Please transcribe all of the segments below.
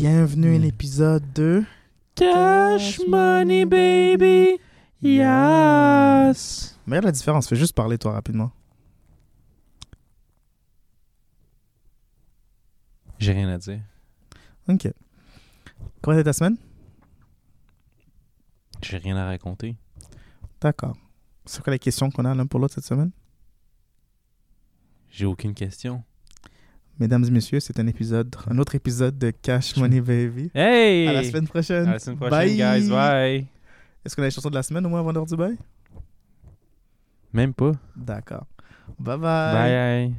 Bienvenue à l'épisode 2. Cash money, baby. Yes. Mais regarde la différence, fais juste parler toi rapidement. J'ai rien à dire. Ok. Comment était ta semaine? J'ai rien à raconter. D'accord. C'est quoi les questions qu'on a l'un pour l'autre cette semaine? J'ai aucune question. Mesdames et messieurs, c'est un épisode, un autre épisode de Cash Money Baby. Hey! À la semaine prochaine. À la semaine prochaine, guys. Bye. Est-ce qu'on a les chansons de la semaine au moins avant l'heure du bail? Même pas. D'accord. Bye bye. Bye.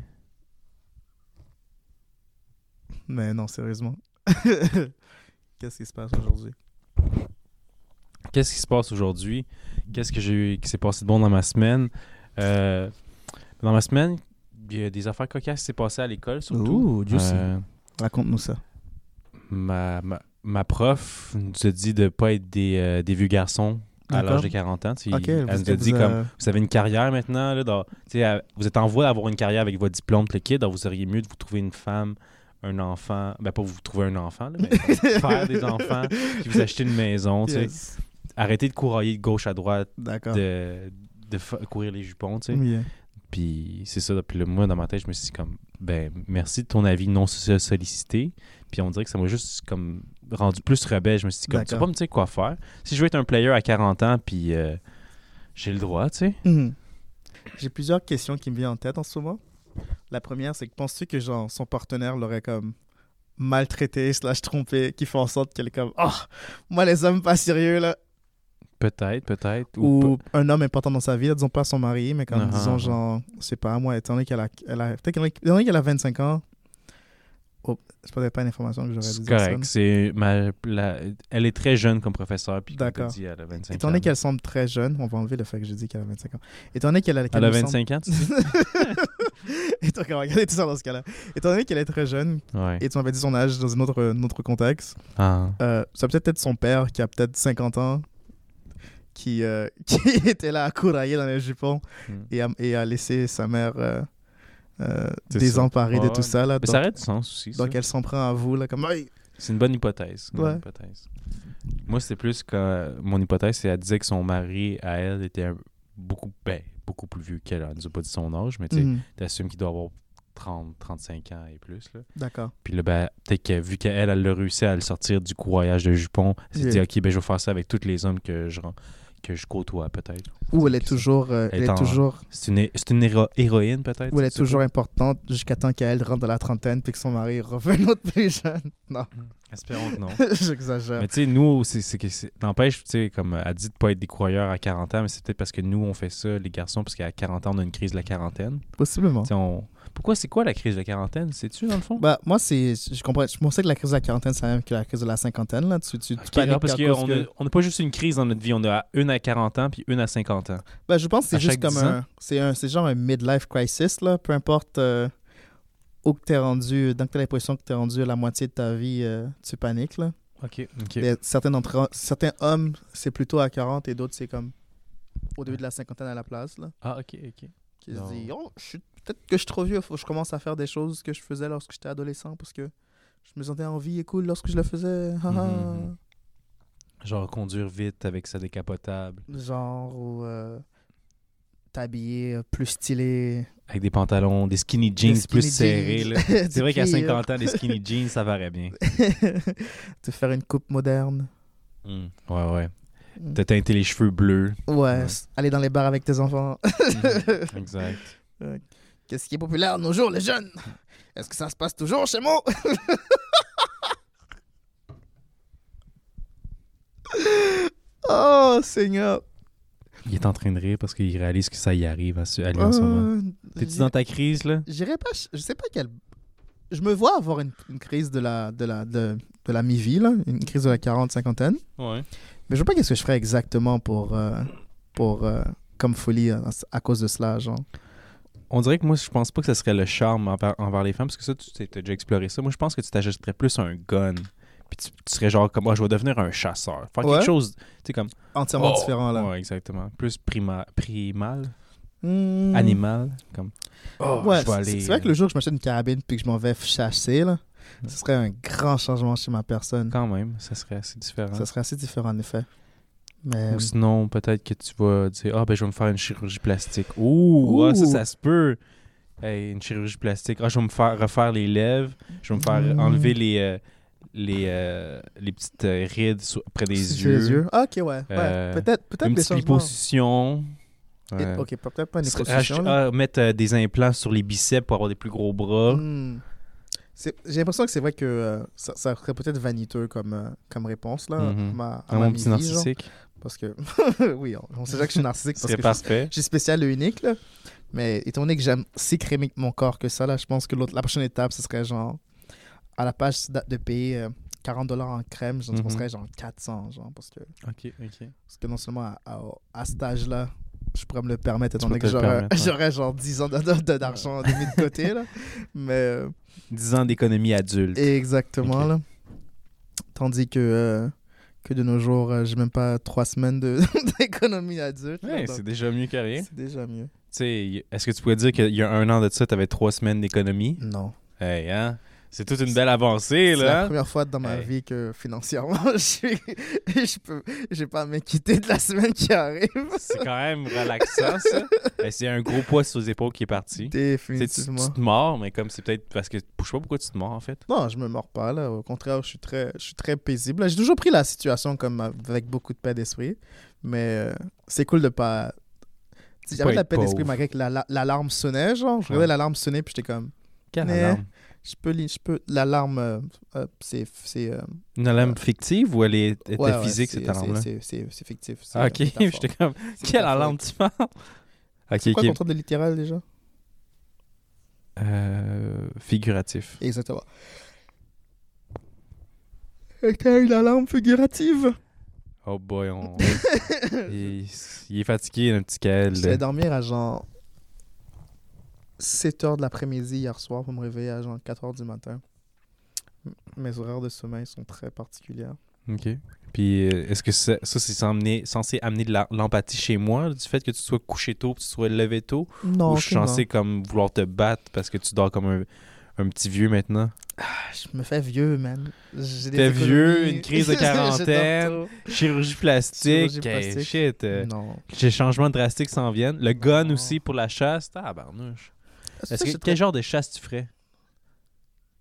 Mais non, sérieusement. Qu'est-ce qui se passe aujourd'hui? Qu'est-ce qui se passe aujourd'hui? Qu'est-ce que j'ai qui s'est passé de bon dans ma semaine? Euh, dans ma semaine, y a des affaires cocasses qui s'est passé à l'école, surtout. Ouh, juicy. Euh, Raconte-nous ça. ma, ma, ma prof nous a dit de pas être des, euh, des vieux garçons à l'âge de 40 ans. Tu elle nous a dit vous, comme vous avez une carrière maintenant, là, dans- vous êtes en voie d'avoir une carrière avec votre diplôme, le kid, donc vous seriez mieux de vous trouver une femme, un enfant, ben pas vous trouver un enfant, là, mais faire des enfants, puis vous acheter une maison, tu sais. arrêter de courailler de gauche à droite, de, de courir les jupons, tu sais. Puis c'est ça, puis là, moi dans ma tête, je me suis dit comme, ben merci de ton avis non so- sollicité, puis on dirait que ça m'a juste comme rendu plus rebelle, je me suis dit comme, tu vas pas me dire quoi faire. Si je veux être un player à 40 ans, puis euh, j'ai le droit, tu sais. Mhm. J'ai plusieurs questions qui me viennent en tête en ce moment. La première, c'est que penses-tu que genre son partenaire l'aurait comme maltraité slash trompé, qui fait en sorte qu'elle est comme oh moi les hommes pas sérieux là Peut-être, peut-être. Ou, ou un homme important dans sa vie, là, disons pas son mari, mais comme Ah, disons ah. genre c'est pas moi étant donné qu'elle a, elle a peut-être qu'elle a- étant donné qu'elle a 25 ans. Oh, c'est peut-être pas une information que j'aurais dû correct. C'est elle est très jeune comme professeur. Puis D'accord. dit, elle a 25 Étant ans. donné qu'elle semble très jeune, on va enlever le fait que j'ai dit qu'elle a 25 ans. Étant donné qu'elle a, qu'elle Elle a me semble- 25 ans, tu dis? Étant, regardez tout ça dans ce cas-là? Étant donné qu'elle est très jeune, Ouais. et tu m'avais dit son âge dans un autre, un autre contexte, Ah. euh, ça peut peut-être être son père qui a peut-être 50 ans, qui, euh, qui était là à courailler dans les jupons Hmm. et, a, et a laissé sa mère euh, euh, désemparée de tout ça. Là, Mais donc, ça aurait du sens aussi. ça. donc elle s'en prend à vous, là, comme! C'est une bonne hypothèse. une bonne Ouais. hypothèse. Moi, c'est plus que mon hypothèse, c'est qu'elle disait que son mari, à elle, était beaucoup, ben, beaucoup plus vieux qu'elle. Elle nous a pas dit son âge, mais tu Mhm. t'assumes qu'il doit avoir 30, 35 ans et plus. D'accord. Puis là, ben, peut-être que vu qu'elle, elle a réussi à le sortir du courroyage de jupon, elle s'est Yeah. dit, OK, ben, je vais faire ça avec tous les hommes que je, que je côtoie, peut-être. Ou elle est toujours, euh, Elle elle est est en- toujours, C'est une, une héro- héroïne, peut-être? ou elle est toujours importante jusqu'à temps qu'elle rentre dans la trentaine puis que son mari revienne autre plus jeune. Non, ça? Espérons que non. j'exagère. Mais tu sais, nous, c'est c'est que n'empêche, tu sais, comme elle dit de pas être des croyeurs à 40 ans, mais c'est peut-être parce que nous, on fait ça, les garçons, parce qu'à 40 ans, on a une crise de la quarantaine. Possiblement. On... Pourquoi, c'est quoi la crise de la quarantaine? Sais-tu, dans le fond? Bah, moi, c'est, je comprends. Je pensais que la crise de la quarantaine, c'est la même que la crise de la cinquantaine. Là. Tu, tu, tu Ok, paniques ah, parce qu'on que- n'a pas juste une crise dans notre vie, on a une à 40 ans puis une à 50 ans. Bah, je pense que c'est juste comme 10 ans? un. C'est, un, c'est genre un midlife crisis. Là. Peu importe euh, où que t'es rendu, donc t'as l'impression que t'es rendu à la moitié de ta vie, euh, tu paniques. Là. OK. OK. Et certains, hommes, c'est plutôt à 40 et d'autres, c'est comme au début de la cinquantaine à la place. Là, Ah, OK, OK. qui se dit oh, je suis, peut-être que je suis trop vieux, faut que je commence à faire des choses que je faisais lorsque j'étais adolescent parce que je me sentais en vie et cool lorsque je le faisais. Mhm. Genre conduire vite avec sa décapotable, Genre, ou euh, t'habiller euh, plus stylé. avec des pantalons, des skinny jeans Des plus serrés. jeans, là. du C'est vrai qu'à cuir. 50 ans, les skinny jeans, ça paraît bien. Te faire une coupe moderne. Mm. Ouais, ouais. Mm. T'as teinté les cheveux bleus. Ouais, aller dans les bars avec tes enfants. Mhm. Exact. Qu'est-ce qui est populaire de nos jours, les jeunes Est-ce que ça se passe toujours chez moi? Oh, Seigneur. Il est en train de rire parce qu'il réalise que ça y arrive à, lui en ce moment. Euh, T'es-tu dans ta crise, là? J'irais pas, je sais pas quelle. Je me vois avoir une, une crise de la, de la, de, de la mi-vie, là, une crise de la 40-50aine. Ouais. Mais je sais pas qu'est-ce que je ferais exactement pour, euh, pour euh, comme folie à, à cause de cela, genre. On dirait que moi, je pense pas que ce serait le charme envers, envers les femmes, parce que ça, tu as déjà exploré ça. Moi, je pense que tu t'ajouterais plus un gun. Puis tu, tu serais genre comme moi, je vais devenir un chasseur. Faire Ouais. quelque chose, tu sais, comme. Entièrement Oh! différent, là. Ouais, exactement. Plus prima, primal, Hmm. animal? Comme. Oh, ouais, c'est- aller. vrai que le jour que je m'achète une carabine puis que je m'en vais chasser, là, Ce serait un grand changement chez ma personne. Quand même, ça serait assez différent. Ça serait assez différent, en effet. Mais Ou sinon, peut-être que tu vas dire Ah, ben, je vais me faire une chirurgie plastique. Ouh, ah, ça, Ouh. ça se peut. Hey, une chirurgie plastique. Ah, je vais me faire refaire les lèvres. Je vais me faire Mm. enlever les, euh, les, euh, les petites euh, rides sur- près des sur yeux. les yeux. Ah, ok, ouais. ouais. Euh, peut-être peut Une des petite liposuction. Ouais. Ok, peut-être pas une liposuction. ah, mettre des implants sur les biceps pour avoir des plus gros bras. Hmm. J'ai l'impression que c'est vrai que euh, ça, ça serait peut-être vaniteux comme, euh, comme réponse là, à ma, à Ah, ma mon petit narcissique. Parce que, oui, on, on sait déjà que je suis narcissique Ce parce que parfait. je suis spécial et unique. Là. Mais étant donné que j'aime si crémer mon corps que ça, là, je pense que l'autre- la prochaine étape, ce serait genre, à la page de payer euh, 40 dollars en crème, je Mhm. penserais genre 400, genre, parce que, Ok, ok. parce que non seulement à, à, à cet âge-là, je pourrais me le permettre, étant donné que j'aurais ouais. j'aurais genre 10 ans de- de- de- d'argent de, mis de côté. Là. Mais. euh, 10 ans d'économie adulte. Exactement, là. Tandis que, euh, que de nos jours, euh, j'ai même pas trois semaines de- d'économie adulte. là, Ouais, donc c'est déjà mieux que rien. c'est déjà mieux. Tu sais, y- est-ce que tu pourrais dire qu'il y a un an de ça, tu avais trois semaines d'économie? Non. Hey, hein? C'est toute une belle avancée, C'est la là. première fois dans ma Hey. vie que financièrement, je suis... je peux... j'ai pas à m'inquiéter de la semaine qui arrive. C'est quand même relaxant, ça. Hey, c'est un gros poids sur les épaules qui est parti. Sais, Tu, Définitivement. tu te mords, mais comme c'est peut-être parce que. Je sais pas pourquoi tu te mords, en fait? Non, je me mords pas, là. Au contraire, je suis très, je suis très paisible. J'ai toujours pris la situation comme avec beaucoup de paix d'esprit. Mais euh, c'est cool de pas... J'avais la paix d'esprit malgré que la- la- l'alarme sonnait, genre. Je regardais l'alarme sonner, puis j'étais comme... Quelle alarme? Je peux, je peux. L'alarme, euh, euh, c'est, c'est. euh, Une alarme fictive ou elle est- était ouais, physique, c'est- cette alarme-là? c'est- C'est, c'est fictif. Ah, ok. J'étais comme. Quelle alarme tu parles? Ok, C'est quoi ok. ton terme de littéral déjà? Euh, figuratif. Exactement. T'as une alarme figurative Oh boy, on... il, il est fatigué, un petit Kael. Je vais dormir à genre 7 h de l'après-midi hier soir pour me réveiller à genre 4 h du matin. Mes horaires de sommeil sont très particulières. OK. Puis, euh, est-ce que ça, ça, c'est censé, amener de l'empathie chez moi, du fait que tu sois couché tôt que tu sois levé tôt? Non, ou je suis censé comme vouloir te battre parce que tu dors comme un, un petit vieux maintenant? Ah, Je me fais vieux, man. T'es vieux, une crise de quarantaine. Chirurgie plastique, Chirurgie hey, plastique. shit. euh, Non. Les changements drastiques s'en viennent. Le gun Non. aussi pour la chasse. Tabarnouche. Ça, Est-ce que, quel genre de chasse tu ferais?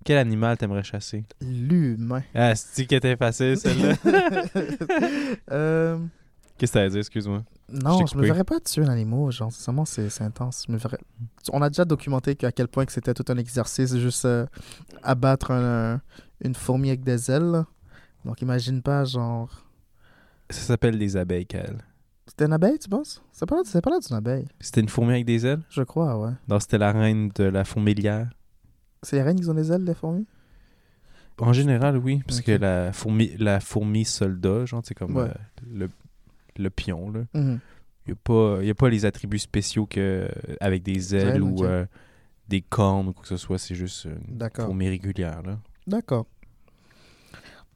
Quel animal t'aimerais chasser? L'humain. Ah, c'est qui était facile, celle-là? Euh, Qu'est-ce que t'as à dire, excuse-moi? non, t'ai je me verrais pas tuer un animal. Genre, sincèrement, c'est intense. Je me verrais... On a déjà documenté qu'à quel point que c'était tout un exercice, juste euh, abattre un- un- une fourmi avec des ailes. Donc, imagine pas, genre. Ça s'appelle des abeilles, Kyle. C'était une abeille, tu penses? C'est pas, c'est pas là d'une abeille. C'était une fourmi avec des ailes? Je crois, ouais. Non, c'était la reine de la fourmilière. C'est les reines qui ont des ailes, les fourmis? En général, oui. Parce que la fourmi, la fourmi soldat, genre, c'est comme Ouais. euh, le, le pion, là. Mhm. Il n'y a, pas- y a pas les attributs spéciaux que, avec des ailes Ailes, ou euh, des cornes ou quoi que ce soit. C'est juste une fourmi régulière, là. D'accord.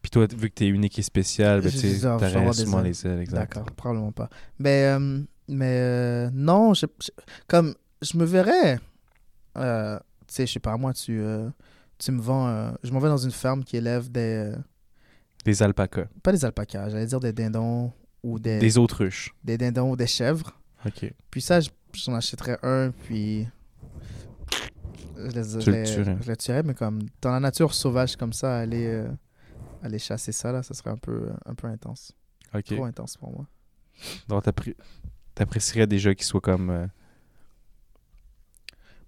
Puis toi, vu que t'es unique et spécial, ben, tu t'aurais sûrement ailes. les ailes. D'accord, probablement pas. Mais, euh, mais euh, non, je, je- comme je me verrais, euh, tu sais, je sais pas, moi, tu, tu me vends, je m'en vais dans une ferme qui élève des, Des alpacas. pas des alpacas, j'allais dire des dindons ou des, Des autruches. des dindons ou des chèvres. OK. Puis ça, je- j'en achèterais un, puis je les, le les- tuerais. je les tuerais, mais comme dans la nature sauvage comme ça, aller, aller chasser ça, là, ça serait un peu, un peu intense. Trop intense pour moi. Donc, t'appré- t'apprécierais déjà qu'il soit comme euh,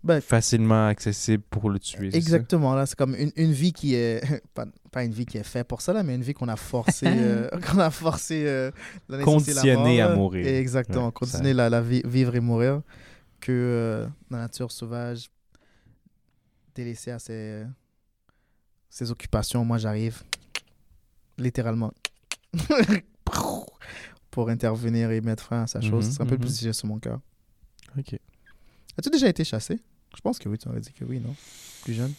Ben, facilement accessible pour le tuer. ça? Exactement, là, c'est comme une, une vie qui est, pas, pas une vie qui est faite pour ça, là, mais une vie qu'on a forcé, euh, qu'on a forcé euh, Conditionnée à mourir. Et exactement, Ouais, continuer la, la vie, vivre et mourir, que euh, la nature sauvage, délaissée à ses, ses occupations, moi j'arrive, littéralement, pour intervenir et mettre fin à sa chose. C'est un peu mhm. plus léger sur mon cœur. OK. As-tu déjà été chassé? Je pense que oui, tu aurais dit que oui, non? Plus jeune?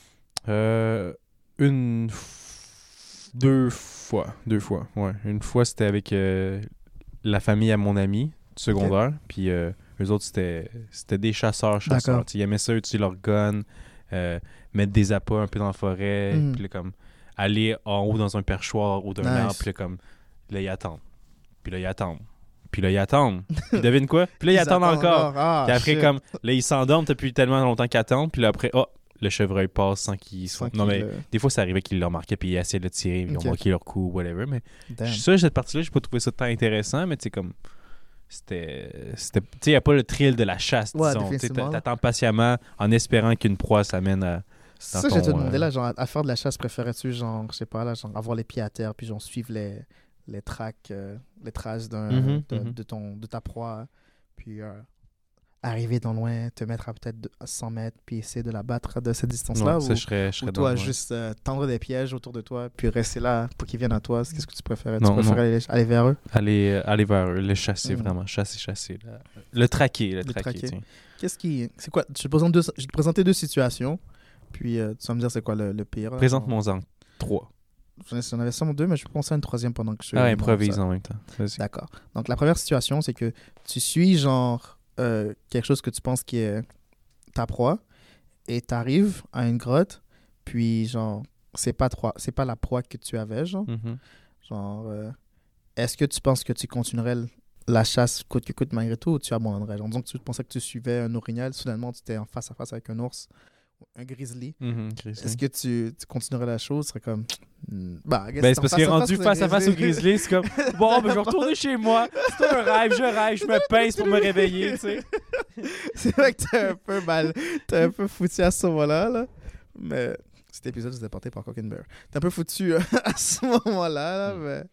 Euh, une... f- Deux fois. Deux fois, ouais. Une fois, c'était avec euh, la famille à mon ami du secondaire. Puis euh, eux autres, c'était des chasseurs, chasseurs. D'accord. Tu sais, Ils aimaient ça, utiliser leur gun, euh, mettre des appâts un peu dans la forêt, Mhm. puis là, comme aller en haut dans un perchoir ou d'un Nice. arbre, puis là, comme là, ils attendent. Puis là, ils attendent. Puis là, ils attendent. Puis devine quoi? Puis là, ils, attendent encore. Ah, Puis après, shit. comme, là, ils s'endorment depuis tellement longtemps qu'ils attendent. Puis là, après, oh, le chevreuil passe sans qu'ils soient. Non, mais des fois, ça arrivait qu'ils le remarquaient, puis ils essayaient de le tirer, ils ont manqué leur coup, whatever. Mais damn. ça, cette partie-là, j'ai pas trouvé ça tant intéressant, mais tu sais, comme. C'était. c'était- Tu sais, il n'y a pas le thrill de la chasse, Ouais, disons. Tu T'attends patiemment en espérant qu'une proie s'amène à. Ça, dans je te ton, demander euh, là, genre, à faire de la chasse, préférais-tu, genre, je sais pas, là, genre, avoir les pieds à terre, puis genre, suivre les, les tracks, euh, les traces d'un, Mhm, de, mhm. de ton, de ta proie, puis euh, arriver dans loin, te mettre à peut-être de- à 100 mètres, puis essayer de la battre de cette distance-là, Ouais, ou, ça, je serais, je ou toi, juste euh, tendre des pièges autour de toi, puis rester là pour qu'ils viennent à toi? Qu'est-ce que tu préférais? Non, tu préférais aller, aller vers eux? Aller, aller vers eux, le chasser Mhm. vraiment. Chasser, chasser. là. Le traquer, le, Le traquer. Qu'est-ce qui... C'est quoi? Je te présenter deux, je te présenter deux situations, puis euh, tu vas me dire c'est quoi le, le pire. là. Présente-moi-en trois. J'en ai- J'en avais seulement deux, mais je vais penser à une troisième pendant que je... Ah, je improvise monte ça. en même temps. Vas-y. D'accord. Donc, la première situation, c'est que tu suis, genre, euh, quelque chose que tu penses qui est ta proie, et tu arrives à une grotte, puis, genre, c'est pas, toi- c'est pas la proie que tu avais, genre. Mhm. Genre, euh, est-ce que tu penses que tu continuerais la chasse coûte que coûte malgré tout, ou tu abandonnerais? Genre, disons que tu pensais que tu suivais un orignal, soudainement, tu étais en face à face avec un ours, un grizzly. Mhm, Chris, Est-ce que tu, tu continuerais la chose? Ce serait comme... hmm, Bah, Ben, c'est parce qu'il est rendu face à face au grizzly, c'est comme bon, ben, je vais retourner chez moi. C'est un rêve, je rêve, je me pince pour me réveiller, tu sais. C'est vrai que t'es un peu mal. T'es un peu foutu à ce moment-là, là. Mais cet épisode c'était porté par Cock and Bear. T'es un peu foutu euh, à ce moment-là, là, Mm. mais...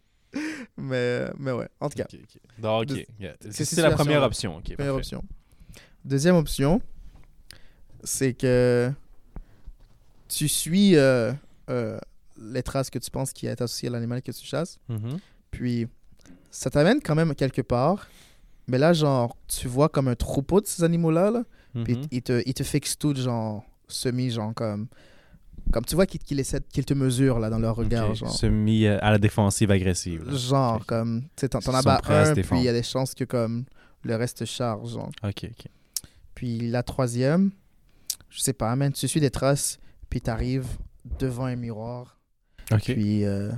mais. Mais ouais, en tout cas, Ok, ok. Donc, ok. De- yeah. ces C'est la première option. ok, première parfait. option. Deuxième option, c'est que tu suis euh, euh, les traces que tu penses qui est associées à l'animal que tu chasses, Mhm. puis ça t'amène quand même quelque part, mais là, genre, tu vois comme un troupeau de ces animaux-là, là, Puis Mhm. il te, il te fixe tout, genre, semi, genre, comme. Comme tu vois qu'il qu'il essaie, qu'il te mesure, là, dans leur regard, Ok, genre. Semi euh, à la défensive agressive. là. Genre, comme. Tu t'en t'en Ils abats un, puis il y a des chances que, comme, le reste te charge, genre. Ok, ok. Puis la troisième, je sais pas, man, tu suis des traces, puis t'arrives devant un miroir, Ok. puis euh,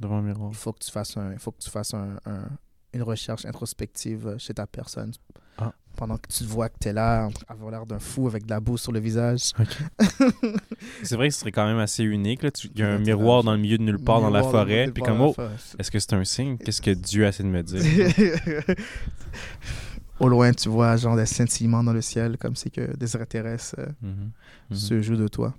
Devant le miroir. il faut que tu fasses, un, il faut que tu fasses un, un- une recherche introspective euh, chez ta personne. Ah. Pendant que tu te vois que t'es là, d'avoir l'air d'un fou avec de la boue sur le visage. C'est vrai que ce serait quand même assez unique. là. Tu- Il y a un miroir dans le milieu de nulle part dans la forêt. Puis comme, oh, forêt. est-ce que c'est un signe? Qu'est-ce que Dieu a essayé de me dire? Au loin, tu vois genre des scintillements dans le ciel, comme si que des extraterrestres euh, Mhm. Mhm. se jouent de toi.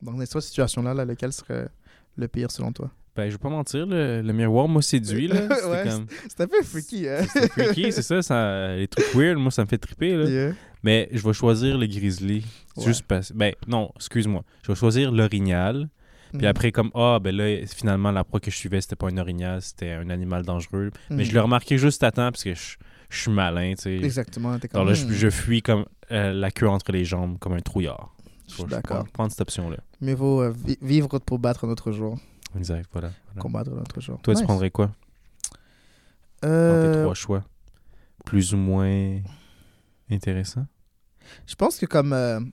Donc, dans cette situation-là, là, lequel serait le pire selon toi? Ben, je vais pas mentir, le, le miroir m'a séduit. Là. C'était Ouais, comme... C'est un peu freaky, hein freaky, c'est ça, ça. Les trucs weird, moi, ça me fait triper. Là. Yeah. Mais je vais choisir le grizzly. Ouais. Juste parce... Ben, non, excuse-moi. Je vais choisir l'orignal. Puis Mhm. après, comme, ah, ben là, finalement, la proie que je suivais, c'était pas un orignal, c'était un animal dangereux. Mais je l'ai remarqué juste à temps parce que je, je suis malin, tu sais. Exactement. Alors comme, là, je, hmm, je fuis comme euh, la queue entre les jambes, comme un trouillard. je suis d'accord. prendre, cette option-là. Mieux vaut euh, vi- vivre pour battre un autre jour. Exact, voilà. voilà. Combattre un autre jour. Toi, Nice. tu prendrais quoi? Dans Euh, tes trois choix Plus ou moins intéressant? Je pense que comme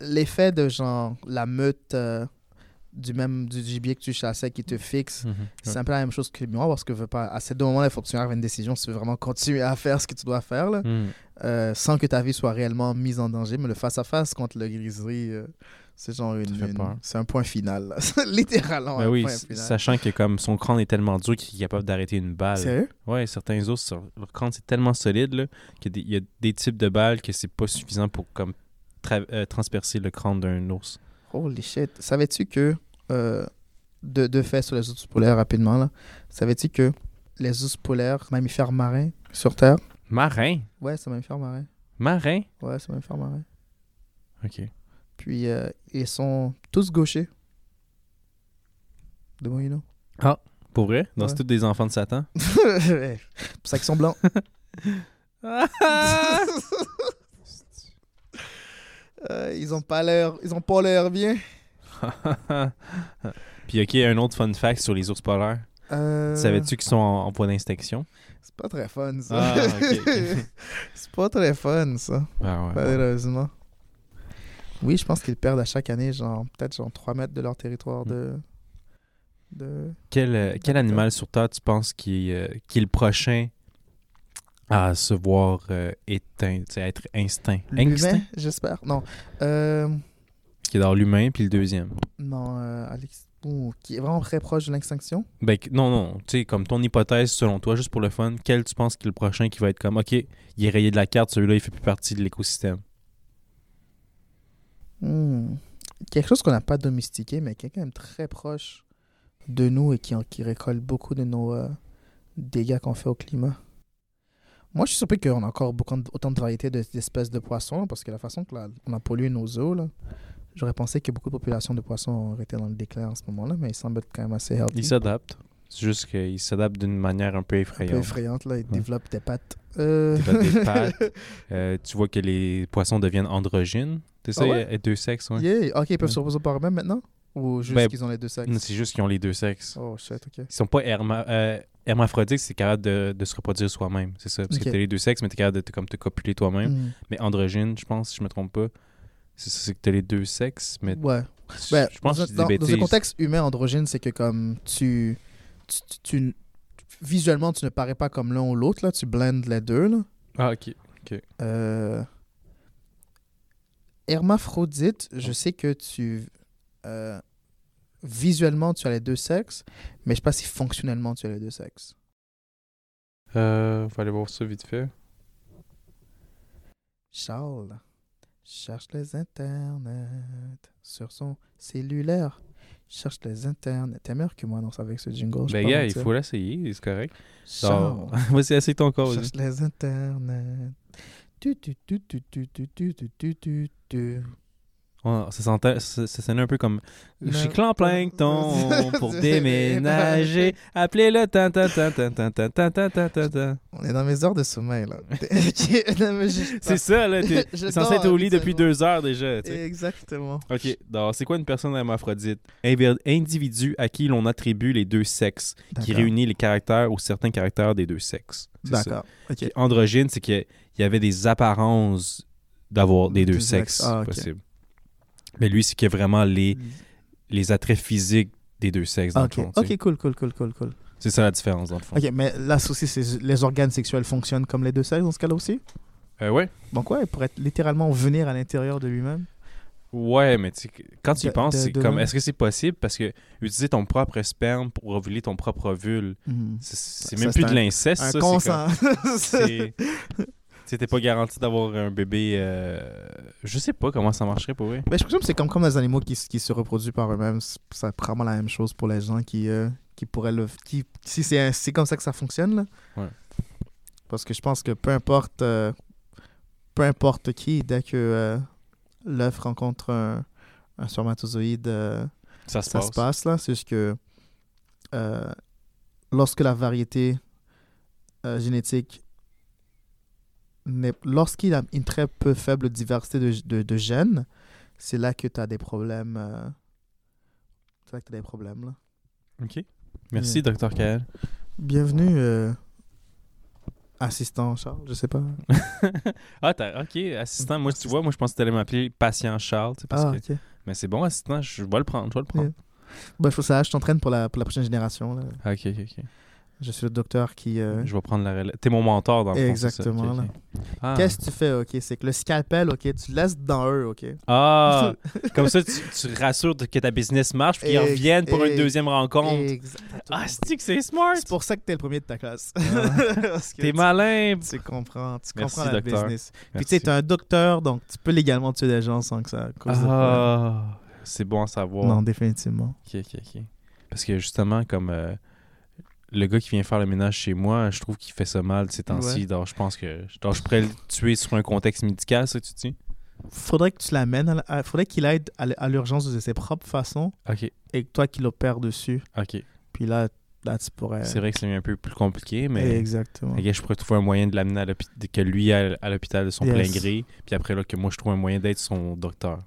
l'effet de genre la meute du même du gibier que tu chassais qui te fixe, Mhm. c'est un peu la même chose que moi parce que je veux pas, à ces deux moments-là, il faut que tu arrives à une décision si tu veux vraiment continuer à faire ce que tu dois faire là, Mhm. euh, sans que ta vie soit réellement mise en danger. Mais le face-à-face contre le grizzly, euh, c'est genre une, c'est un point final. Littéralement Ben un oui, point final. sachant que comme son crâne est tellement dur qu'il est capable d'arrêter une balle. Sérieux? Ouais, certains os, leur crâne c'est tellement solide qu'il y, a des- il y a des types de balles que c'est pas suffisant pour comme tra- euh, transpercer le crâne d'un ours. Holy shit. Savais-tu que, euh, de, de fait sur les ours polaires rapidement, là, savais-tu que les ours polaires, mammifères marins sur Terre, Marin? Ouais, c'est mammifères marins. Marin? Ouais, c'est mammifères marins. Ok. Puis euh, ils sont tous gauchers. De moi, you know? Pour vrai? Donc Ouais. c'est tous des enfants de Satan? C'est pour ça qu'ils sont blancs. Euh, ils ont pas l'air, ils ont pas l'air bien. Puis ok, un autre fun fact sur les ours polaires. Euh, Savais-tu qu'ils sont en, en point d'inspection? C'est pas très fun ça. Ah, c'est pas très fun ça. Ah ouais, ouais. Malheureusement. Oui, je pense qu'ils perdent à chaque année, genre, peut-être genre 3 mètres de leur territoire Mm. de. de... Quel, euh, quel animal sur Terre tu penses qui, euh, qui est le prochain à se voir euh, éteint, à être instinct? L'humain, Instinct? j'espère. Non. Euh, Qui est dans l'humain, puis le deuxième. non, euh, Alex. ouh, qui est vraiment très proche de l'extinction. Ben, que- non, non, tu sais, comme ton hypothèse, selon toi, juste pour le fun, quel tu penses qui est le prochain qui va être comme, OK, il est rayé de la carte, celui-là, il fait plus partie de l'écosystème? Hmm. Quelque chose qu'on n'a pas domestiqué, mais qui est quand même très proche de nous et qui, qui récolte beaucoup de nos euh, dégâts qu'on fait au climat. Moi, je suis surpris qu'on a encore beaucoup, autant de variétés de- d'espèces de poissons, parce que la façon qu'on a pollué nos eaux, là, j'aurais pensé que beaucoup de populations de poissons auraient été dans le déclin en ce moment-là, mais ils semblent être quand même assez healthy. Il s'adapte. C'est juste qu'il s'adapte d'une manière un peu un peu effrayante. effrayante, là, ils développent des pattes. Euh, des pattes. Euh, tu vois que les poissons deviennent androgynes. Tu sais, Ah ouais? deux sexes, ouais. Yeah. Ok, ils peuvent se reposer par eux-mêmes maintenant? Ou juste Ben, qu'ils ont les deux sexes? C'est juste qu'ils ont les deux sexes. Oh shit, ok. Ils sont pas herma euh, hermaphrodites, c'est capable de, de se reproduire soi-même. C'est ça. Parce Ok. que t'as les deux sexes, mais t'es capable de te, comme, te copuler toi-même. Hmm. Mais androgyne, je pense, si je me trompe pas, c'est ça, c'est que t'as les deux sexes. Mais Ouais. Ben, je pense dans, que je dans- dans un contexte humain androgyne, c'est que comme tu, tu, tu- tu- visuellement tu ne parais pas comme l'un ou l'autre là, tu blends les deux là. Ah, ok. Euh, hermaphrodite, je sais que tu euh, visuellement tu as les deux sexes, mais je sais pas si fonctionnellement tu as les deux sexes. Euh, faut aller voir ça vite fait. Charles cherche les internets sur son cellulaire. Cherche les internets. T'es meilleur que moi non, avec ce jingle. je Ben, gars, il mentir. faut l'essayer, c'est correct. Vas-y, essaye ton corps. Cherche les internets. Tu, tu, tu, tu, tu, tu, tu, tu, tu, tu, ça, sentait- ça, ça sonnait un peu comme Le- Je suis clan plancton pour déménager. Appelez-le tan tan tan tan tan tan tan tan tan tan tan. On est dans mes heures de sommeil, là. C'est ça, là. T'es censé être au lit depuis deux heures déjà. Exactement. Ok, donc c'est quoi une personne hermaphrodite Individu à qui l'on attribue les deux sexes, qui réunit les caractères ou certains caractères des deux sexes. D'accord. Androgyne, c'est qu'il y avait des apparences d'avoir des deux sexes. Ah, possibles. Mais lui, c'est qu'il y a vraiment les, les attraits physiques des deux sexes, dans le fond. ok, cool, cool, cool, cool, cool. C'est ça la différence, dans le fond. Ok, mais là aussi, c'est- les organes sexuels fonctionnent comme les deux sexes dans ce cas-là aussi? Euh, ouais. Donc, ouais, il pourrait littéralement venir à l'intérieur de lui-même. Ouais, mais quand tu y penses, c'est comme, est-ce que c'est possible? Parce que utiliser ton propre sperme pour ovuler ton propre ovule, c'est- même plus de l'inceste, c'est consent. comme- sais, t'es pas garanti d'avoir un bébé. euh, Je sais pas comment ça marcherait pour eux. Mais je présume que c'est comme, comme les animaux qui, s- qui se reproduisent par eux-mêmes. C'est c'est probablement la même chose pour les gens qui, euh, qui pourraient le. Qui, si c'est un- c'est comme ça que ça fonctionne, là. Ouais. Parce que je pense que peu importe, euh, peu importe qui, dès que euh, l'œuf rencontre un, un spermatozoïde, euh, Ça se ça passe. se passe, là. C'est juste que euh, lorsque la variété euh, génétique. Lorsqu'il a une très peu faible diversité de, de, de gènes, c'est là que tu as des problèmes. euh, C'est là que tu as des problèmes. Là. Ok. Merci, docteur Kael. Bienvenue, euh, assistant Charles, je sais pas. ah, t'as- ok, assistant. Moi, tu vois, moi, je pense que tu allais m'appeler patient Charles. Parce Ah, que... ok. Mais c'est bon, assistant, je vais le prendre. Je vais le prendre. Yeah. Bah, il faut ça, je t'entraîne pour la, pour la prochaine génération. Là. Ok, ok, ok. Je suis le docteur qui. euh, Je vais prendre la relève. T'es mon mentor dans le fond? Exactement. Ah. Qu'est-ce que tu fais, ok? C'est que le scalpel, ok, tu le laisses dans eux, ok? Ah, comme ça, tu, tu rassures que ta business marche, puis ils Ex- reviennent pour une deuxième rencontre. Exactement. Ah, c'est que c'est smart! C'est pour ça que t'es le premier de ta classe. Ah. T'es malin! Tu comprends, tu Merci, comprends la docteur. business. Puis tu sais, t'es un docteur, donc tu peux légalement tuer des gens sans que ça cause de. Ah, c'est bon à savoir. Non, définitivement. Ok, ok, ok. Parce que justement, comme euh, le gars qui vient faire le ménage chez moi, je trouve qu'il fait ça mal ces temps-ci. Ouais. Donc, je pense que donc, je pourrais le tuer sur un contexte médical, ça, tu dis? Faudrait que tu l'amènes, la- faudrait qu'il aide à l'urgence de ses propres façons Ok, et que toi qui l'opères dessus. ok. Puis là, là tu pourrais. C'est vrai que c'est un peu plus compliqué, mais Exactement. Je pourrais trouver un moyen de l'amener à l'hôpital, que lui aille à l'hôpital de son Yes. plein gré, puis après là, que moi je trouve un moyen d'être son docteur.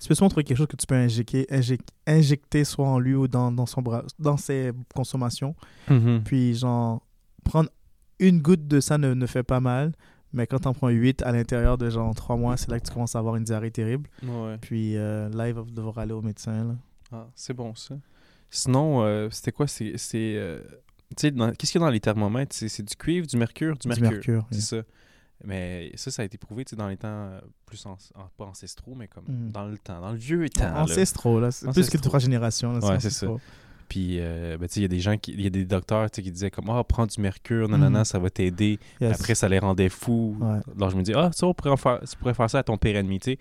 Tu peux sûrement trouver quelque chose que tu peux injecter, injec- injecter soit en lui ou dans, dans, son bras, dans ses consommations? Mhm. Puis, genre, prendre une goutte de ça ne, ne fait pas mal, Mais quand t'en prends 8 à l'intérieur de genre 3 mois, c'est là que tu commences à avoir une diarrhée terrible. Ouais. Puis euh, là, il va devoir aller au médecin. Ah, c'est bon ça. Sinon, euh, c'était quoi? C'est. euh, tu sais, dans- qu'est-ce qu'il y a dans les thermomètres? C'est, c'est du cuivre, du mercure? Du mercure. Du mercure. C'est oui. ça. Mais ça, ça a été prouvé dans les temps euh, plus an- an- pas ancestraux, mais comme Mhm. dans le temps, dans le vieux temps. là. Ancestro, là. C'est plus que Ancestraux. trois générations. Là, Ouais, c'est ça. Puis, euh, ben, tu sais, il y a des gens qui, il y a des docteurs tu sais, qui disaient comme, ah, prends du mercure, Mhm. non, ça va t'aider. Yes. Après, ça les rendait fous. Ouais. Alors, je me dis, ah, ça, on pourrait en faire, tu pourrais faire ça à ton père ennemi, tu sais.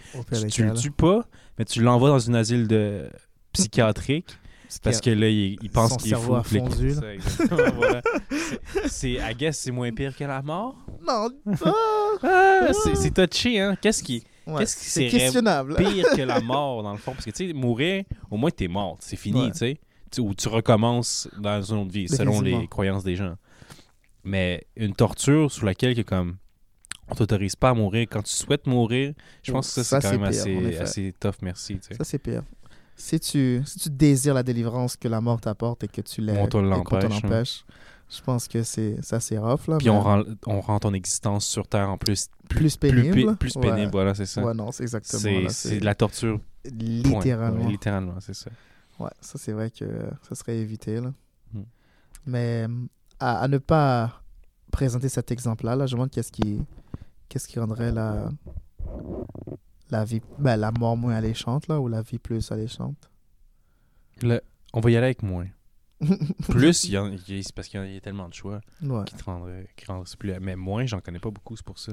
Tu, le tues pas, mais tu l'envoies dans une asile de psychiatrique. Parce que là, il, il pense qu'il est fou. a fondu, c'est voilà. I guess, c'est moins pire que la mort. Non, ah! C'est, touché, hein. Qu'est-ce qui Ouais, Qu'est-ce qui c'est questionnable. est pire que la mort, dans le fond? Parce que, tu sais, mourir, au moins, t'es mort. C'est fini, Ouais. tu sais. Ou tu recommences dans une autre vie, selon les croyances des gens. Mais une torture sous laquelle, que, comme, on t'autorise pas à mourir quand tu souhaites mourir, je pense que ça, c'est quand même pire, assez, tough, merci, tu sais. Ça, c'est pire. Si tu, si tu désires la délivrance que la mort t'apporte et que tu l'aies qu'on l'empêche, hein. je pense que c'est ça c'est rough là. Puis mais on rend, on rend ton existence sur Terre en plus plus plus, pénible. plus Ouais. pénible, voilà, c'est ça. Ouais, non, c'est exactement c'est, là, c'est de la torture. littéralement. Ouais, littéralement, c'est ça. Ouais, ça c'est vrai que ça serait évité là. Hmm. Mais à, à ne pas présenter cet exemple-là, là, je me demande qu'est-ce qui qu'est-ce qui rendrait la la vie ben, la mort moins alléchante là ou la vie plus alléchante? Le- on va y aller avec moins. Plus, il y en- c'est parce qu'il y a- tellement de choix Ouais. qui te rendraient, qui rendraient ça plus. Mais moins, j'en connais pas beaucoup, c'est pour ça.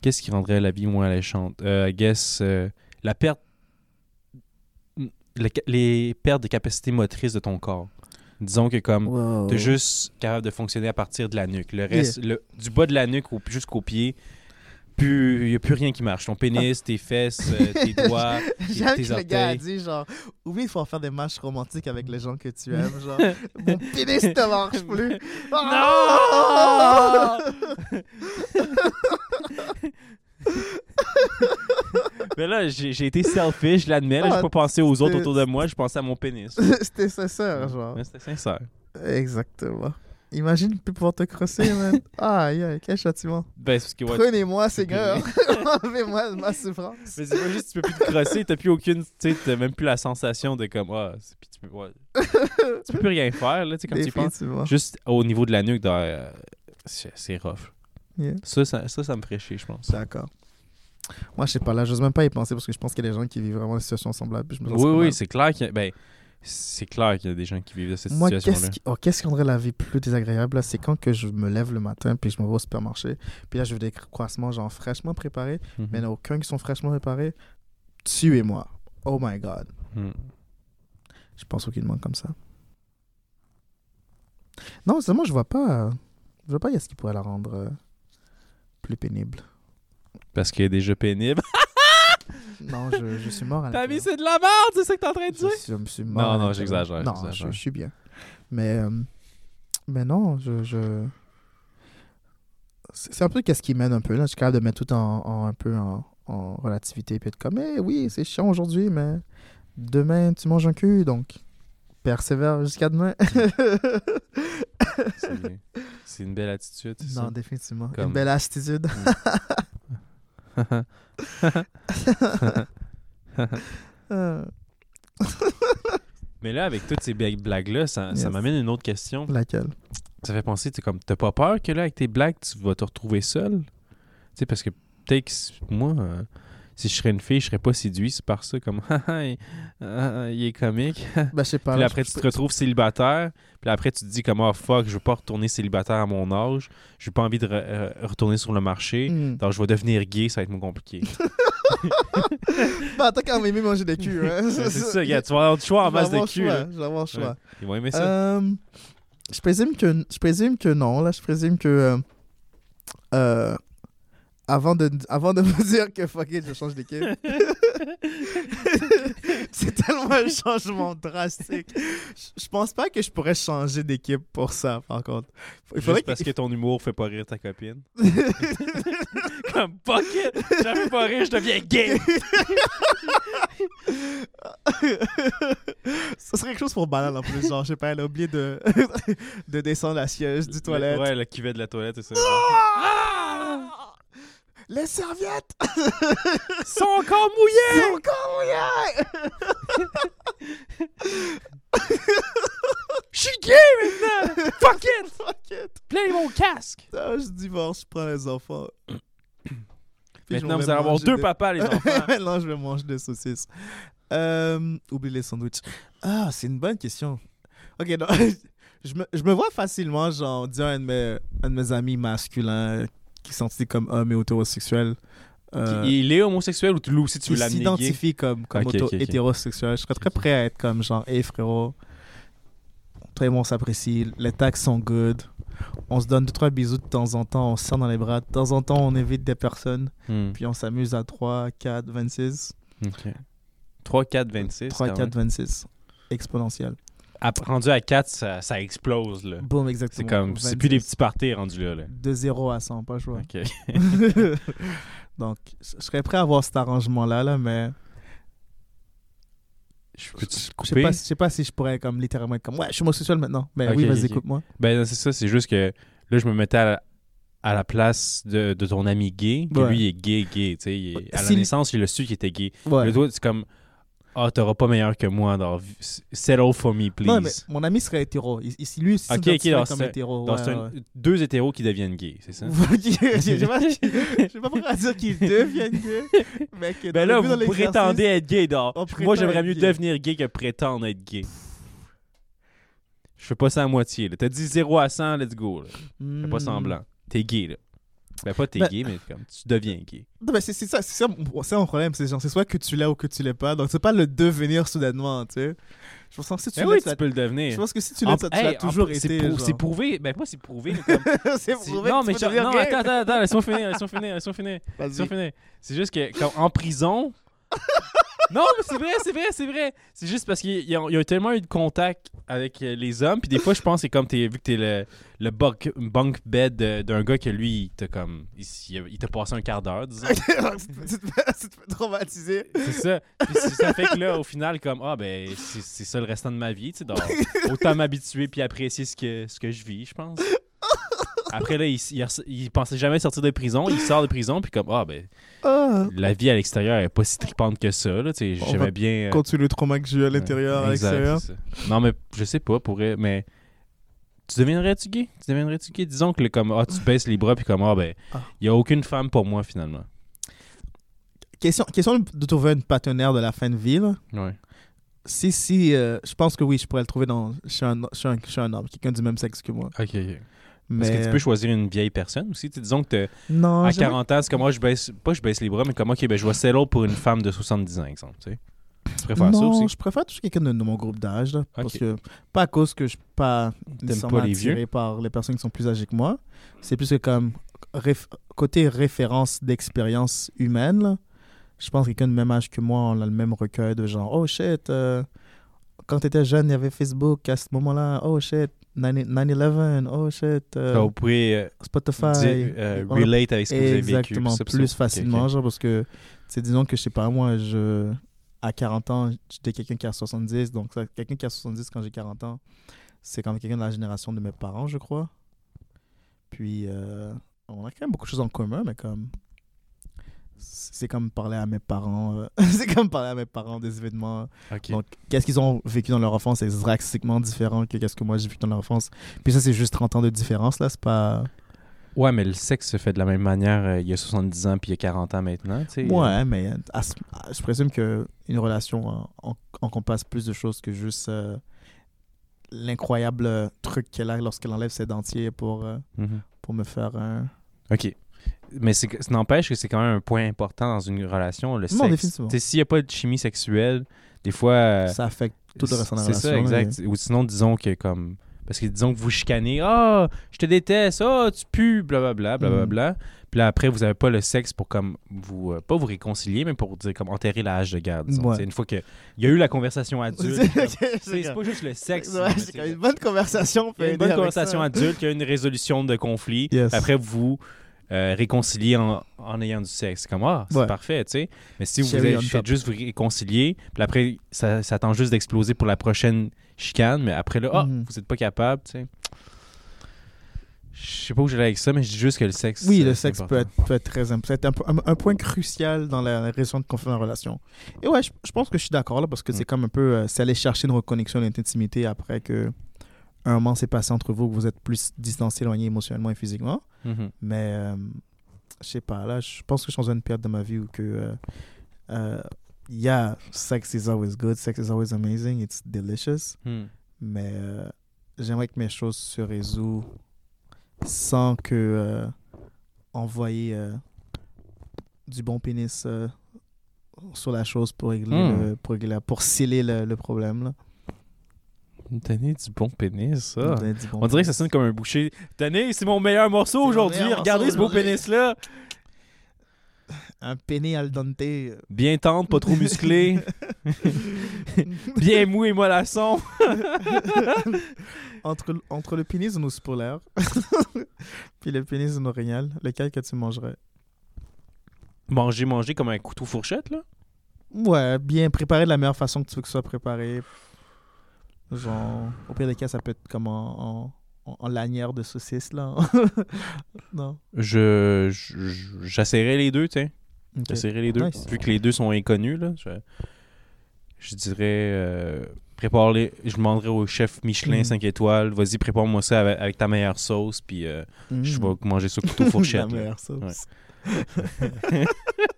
Qu'est-ce qui rendrait la vie moins alléchante? Euh, I guess euh, la perte. le les pertes de capacité motrice de ton corps. Disons que comme Wow. T'es juste capable de fonctionner à partir de la nuque. Le reste, le, du bas de la nuque au- jusqu'au pied, il n'y a plus rien qui marche. Ton pénis, tes fesses, euh, tes doigts, J'aime tes que le gars a orteils. dit genre oublie de faire des matchs romantiques avec les gens que tu aimes genre mon pénis ne marche plus. Ah! Mais là, j'ai été selfish, je l'admets. là, J'ai Ah, pas pensé aux autres autour de moi, je pensais à mon pénis. C'était sincère genre. C'était sincère. Exactement. Imagine plus pouvoir te crosser man. Aïe aïe quel châtiment. Ben, c'est parce que ouais, Prenez-moi Seigneur. Enlevez-moi ma souffrance. Mais c'est pas juste tu peux plus te crosser, t'as plus aucune, tu sais, t'as même plus la sensation de comme ah, c'est- puis tu peux, ouais. tu peux plus rien faire là, tu sais quand tu penses. Juste au niveau de la nuque, dans, euh, c'est c'est rough. Yeah. Ça, ça, ça, ça me ferait chier, je pense. D'accord. Moi, je sais pas, là, j'ose même pas y penser parce que je pense qu'il y a des gens qui vivent vraiment des situations semblables. puis je me sens Oui, oui, mal. c'est clair qu'il y a, ben, c'est clair qu'il y a des gens qui vivent de cette Moi, situation-là. qu'est-ce qui, oh, qu'est-ce qui rendrait la vie plus désagréable, là, c'est quand que je me lève le matin puis je me vais au supermarché. Puis là, je veux des croissements genre fraîchement préparés, Mhm. mais il n'y en a aucun qui sont fraîchement préparés. Tuez-moi. Oh my God. Mhm. Je pense aucunement comme ça. Non, seulement, je vois pas... Je vois pas qu'est-ce qui pourrait la rendre euh, plus pénible. Parce qu'il est déjà pénible. Non, je, je suis mort à Ta vie, l'intérieur. c'est de la merde, c'est ça que t'es en train de Je dire? suis, je me suis mort Non, non, j'exagère, Non, je, je suis bien. Mais, euh, mais non, je... je... C'est un peu qu'est-ce qui mène un peu. Là. Je suis capable de mettre tout en, en- un peu en, en relativité puis être comme, eh oui, c'est chiant aujourd'hui, mais demain, tu manges un cul, donc persévère jusqu'à demain. C'est une belle attitude, non, définitivement. Comme- Une belle attitude. ça? Mais là, avec toutes ces bla- blagues-là, ça, ça Yes. m'amène une autre question. laquelle? Ça fait penser, tu comme, t'as pas peur que là, avec tes blagues, tu vas te retrouver seul? Tu sais, parce que peut-être que moi, euh, si je serais une fille, je serais pas séduit par ça, comme, Ah, il, ah, il est comique. Ben, je sais pas. Puis là, après, tu te retrouves célibataire. Puis après, tu te dis comme, oh fuck, je veux pas retourner célibataire à mon âge. J'ai pas envie de re- euh, retourner sur le marché. Hmm. Donc, je vais devenir gay, ça va être moins compliqué. Ben, t'as quand même aimé manger des culs. Hein? C'est ça, tu vas avoir le choix en masse de cul. choix. Je vais avoir le choix. Ils vont aimer ça. Euh, je présume que je présume que non là je présume que euh, avant de avant de me dire que fuck it je change d'équipe c'est tellement un changement drastique je, je pense pas que je pourrais changer d'équipe pour ça par contre il Juste parce que que ton humour fait pas rire ta copine. comme, fuck it, ça fait pas rire, je deviens gay. ça serait quelque chose pour banal en plus genre je sais pas elle a oublié de de descendre la siège du toilette Ouais, le cuvette de la toilette, c'est ça. Les serviettes sont encore mouillées! sont encore mouillées Je suis gay maintenant! Fuck it! Fuck it Play mon casque! Ah, Je divorce, je prends les enfants. Maintenant, vous allez avoir deux des- papas, les enfants. Maintenant, je vais manger des saucisses. Euh, oublie les sandwichs. Ah, c'est une bonne question. Ok, non. je, me, je me vois facilement, genre, dire à un de mes, un de mes amis masculins qui sont comme homme et hétérosexuel. euh, Il est homosexuel ou tu aussi tu gay? s'identifie comme, comme Ok, auto- ok, ok. hétérosexuel. Je serais très prêt à être comme genre, hey frérot, toi et moi on s'apprécie, les taxes sont good, on se donne deux trois bisous de temps en temps, on se serre dans les bras, de temps en temps on évite des personnes, Hmm, puis on s'amuse à 3, 4, 26. ok. 3, 4, 26. 3, quand 4, 26. Exponentiel. Rendu à 4, ça, ça explose. là. C'est exactement. comme, c'est plus des petits parties rendus là. là. De 0 à 100, pas le choix. Donc, je serais prêt à avoir cet arrangement-là, là, mais Je peux-tu je sais couper? pas, je sais pas si je pourrais comme littéralement être comme ouais, je suis homosexuel maintenant. Mais Ok, oui, vas-y, écoute-moi. Ben, c'est ça, c'est juste que là, je me mettais à la, à la place de, de ton ami gay, que Ouais. lui, il est gay, gay. Tu sais, il est- à la Si- naissance, il a su qu'il était gay. Ouais. Le doigt, c'est comme, ah, t'auras pas meilleur que moi. dans- settle for me, please. Non, mais mon ami serait hétéro. Il, il- lui, il Ok, ok, s'identifierait alors comme hétéro. Donc, ouais, c'est un- ouais. deux hétéros qui deviennent gays, c'est ça? je sais pas, je sais pas pourquoi dire qu'ils deviennent gays, mais que Ben là, vous prétendez être gay, donc. On Moi, j'aimerais mieux gay. devenir gay que prétendre être gay. Je fais pas ça à moitié. T'as dit 0 à 100, let's go. là. Fais pas Hmm. semblant. T'es gay, là. Ben, pas t'es Ben- gay, mais comme tu deviens gay. Non, mais c'est ça, c'est ça, mon- c'est mon problème. C'est genre, c'est soit que tu l'as ou que tu l'es pas. Donc, c'est pas le devenir soudainement, tu sais. Je pense que si tu Ben oui, ça- tu peux le je devenir. pense que si tu ça- tu hey, l'as toujours été. genre. C'est prouvé. Ben, pas c'est prouvé. c'est prouvé non, que mais tu genre- peux devenir non, gay. attends, attends, attends, laisse-moi finir, laisse-moi finir, laisse-moi finir. Vas-y. laisse-moi finir. C'est juste que, comme en prison. non, mais c'est vrai, c'est vrai, c'est vrai. C'est juste parce qu'il y a, tellement eu de contact avec euh, les hommes. Puis des fois, je pense que c'est comme t'es, vu que t'es le, le bunk, bunk bed d'un gars que lui, il t'a comme. Il, t'a passé un quart d'heure, disons. tu te traumatiser. C'est ça. Puis ça fait que là, au final, comme, ah, ben, c'est c'est ça le restant de ma vie, tu sais. donc, Autant m'habituer puis apprécier ce que, ce que je vis, je pense. Après, là, il, il, il pensait jamais sortir de prison. Il sort de prison, puis comme, ah, ben, Ah. la vie à l'extérieur est pas si tripante que ça, là, J'aimais bien. euh, Continue le trauma que j'ai eu à l'intérieur, à l'extérieur. Non, mais je sais pas, pourrait, mais. Tu deviendrais-tu gay? Tu deviendrais-tu gay? Disons que, le, comme, ah, tu baisses les bras, puis comme, ah, ben, Ah. il y a aucune femme pour moi, finalement. Question, question de trouver une partenaire de la fin de vie. là. Ouais. Si, si, euh, je pense que oui, je pourrais le trouver dans, chez, un, chez, un, chez un homme, quelqu'un du même sexe que moi. Ok, ok. Mais... Est-ce que tu peux choisir une vieille personne aussi? Disons que Non, à j'aimerais- 40 ans, c'est comme moi, je baisse, pas je baisse les bras, mais comme, ok, ben, je vais settle pour une femme de 70 ans, exemple, tu sais. Tu préfères ça non, aussi? je préfère toujours quelqu'un de, de mon groupe d'âge. là, Parce que, pas à cause que je suis pas pas les vieux? par les personnes qui sont plus âgées que moi. C'est plus que comme réf- côté référence d'expérience humaine, là, je pense que quelqu'un de même âge que moi, on a le même recueil de genre, oh shit, euh, quand t'étais jeune, il y avait Facebook à ce moment-là, oh shit, 9- 9-11, oh shit, euh, vous pouvez euh, Spotify. dire, euh, relate avec ce que vous avez vécu. Exactement, plus facilement, genre, parce que, sais, disons que, je sais pas, moi, je, à 40 ans, j'étais quelqu'un qui a 70, donc quelqu'un qui a 70 quand j'ai 40 ans, c'est quand même quelqu'un de la génération de mes parents, je crois. Puis, euh, on a quand même beaucoup de choses en commun, mais comme, c'est comme parler à mes parents, euh, c'est comme parler à mes parents des événements. Donc, qu'est-ce qu'ils ont vécu dans leur enfance, c'est drastiquement différent que qu'est-ce que moi j'ai vécu dans leur enfance. Puis ça, c'est juste 30 ans de différence, là, c'est pas... Ouais, mais le sexe se fait de la même manière euh, il y a 70 ans puis il y a 40 ans maintenant. Ouais, mais à ce- à- je présume qu'une relation en- encompasse plus de choses que juste euh, l'incroyable truc qu'elle a lorsqu'elle enlève ses dentiers pour, Mhm. pour me faire un. OK. Mais c'est ça n'empêche que c'est quand même un point important dans une relation, le Non, sexe. S'il n'y a pas de chimie sexuelle, des fois... euh, Ça affecte tout le reste de la C'est relation. ça, là, exact. Ou sinon, disons que comme... Parce que disons que vous chicanez, « Ah, je te déteste, ah, tu pues, blablabla, blablabla. Puis là, après, vous n'avez pas le sexe pour comme vous... euh, pas vous réconcilier, mais pour dire comme enterrer la hache de garde. Ouais. Une fois qu'il y a eu la conversation adulte, C'est c'est c'est pas juste le sexe. Ouais, mais c'est c'est- une bonne conversation. peut une bonne conversation ça. adulte, il y a une résolution de conflit. Yes. Après, vous euh, réconciliez en, en ayant du sexe. C'est comme, ah, c'est Ouais. parfait, tu sais. Mais si vous avez- faites juste vous réconcilier, puis après, ça, ça attend juste d'exploser pour la prochaine chicane, mais après là, ah, Mhm. vous n'êtes pas capable, tu sais. Je sais pas où j'allais avec ça, mais je dis juste que le sexe. Oui, euh, le sexe peut important. être, peut être très imp- c'est un, un- un point crucial dans la raison de confiance en relation. Et ouais, je, je pense que je suis d'accord là parce que Mm. c'est comme un peu. euh, c'est aller chercher une reconnexion, une intimité après que un moment s'est passé entre vous, que vous êtes plus distancés, éloignés émotionnellement et physiquement. Mhm. Mais euh, je sais pas, là, je pense que je suis dans une période de ma vie où que. euh, euh, yeah, sex is always good, sex is always amazing, it's delicious. Hmm. Mais euh, j'aimerais que mes choses se résolvent sans que euh, envoyer euh, du bon pénis sur la chose pour régler, le- pour, régler pour sceller le, le problème. Là. Donner du bon pénis, ça. Donner du bon On dirait que ça sonne comme un boucher. Tenez, c'est mon meilleur morceau aujourd'hui. Regardez morceau ce beau pénis-là. Un pénis al dente. Bien tendre, pas trop musclé. Bien mou et mollasson. entre, entre le pénis de nos spolaires puis le pénis de nos rénales, lequel que tu mangerais? Manger, manger comme un couteau fourchette, là. Ouais, bien préparé de la meilleure façon que tu veux que ce soit préparé. Genre, au pire des cas, ça peut être comme en, en, en- en lanière de saucisse, là. non? Je, les deux, tiens. Ok. J'essaierai les deux. Nice. Vu que les deux sont inconnus, là, je, je dirais euh, prépare les. Je demanderai au chef Michelin Mm. 5 étoiles. Vas-y, prépare-moi ça avec, avec ta meilleure sauce, puis euh, je Mm. vais manger ça au couteau fourchette. La là. meilleure sauce.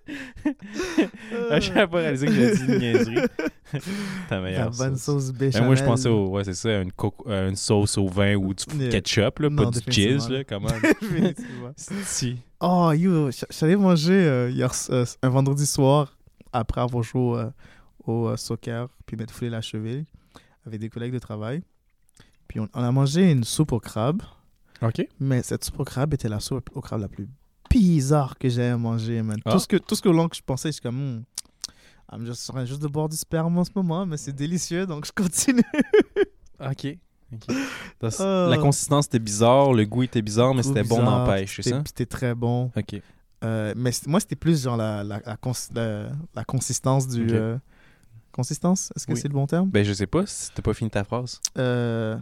Ah, J'avais pas réalisé que j'avais dit une niaiserie. ta La meilleure bonne sauce. sauce Ben, moi, je pensais au. Ouais, c'est ça, une, coco- euh, une sauce au vin ou du Yeah. ketchup, là, Non, pas du cheese, là, quand même. Si. Oh, yo, je je allé manger euh, hier, euh, un vendredi soir, après avoir joué au soccer, puis m'être foulé la cheville, avec des collègues de travail. Puis on, on a mangé une soupe au crabe. OK. Mais cette soupe au crabe était la soupe au crabe la plus bizarre que j'ai à manger, man. Ah. Tout, ce que, tout ce que long que je pensais, je suis comme, je train juste de boire du sperme en ce moment, mais c'est délicieux, donc je continue. OK. OK. Donc, Ah. La consistance était bizarre, le goût était bizarre, mais c'était bon n'empêche, c'est ça? C'était très bon. OK. Euh, mais moi, c'était plus genre la, la, la, cons- la- la consistance du... Euh, consistance? Est-ce que Oui. c'est le bon terme? Ben, je sais pas si t'as pas fini ta phrase. Euh,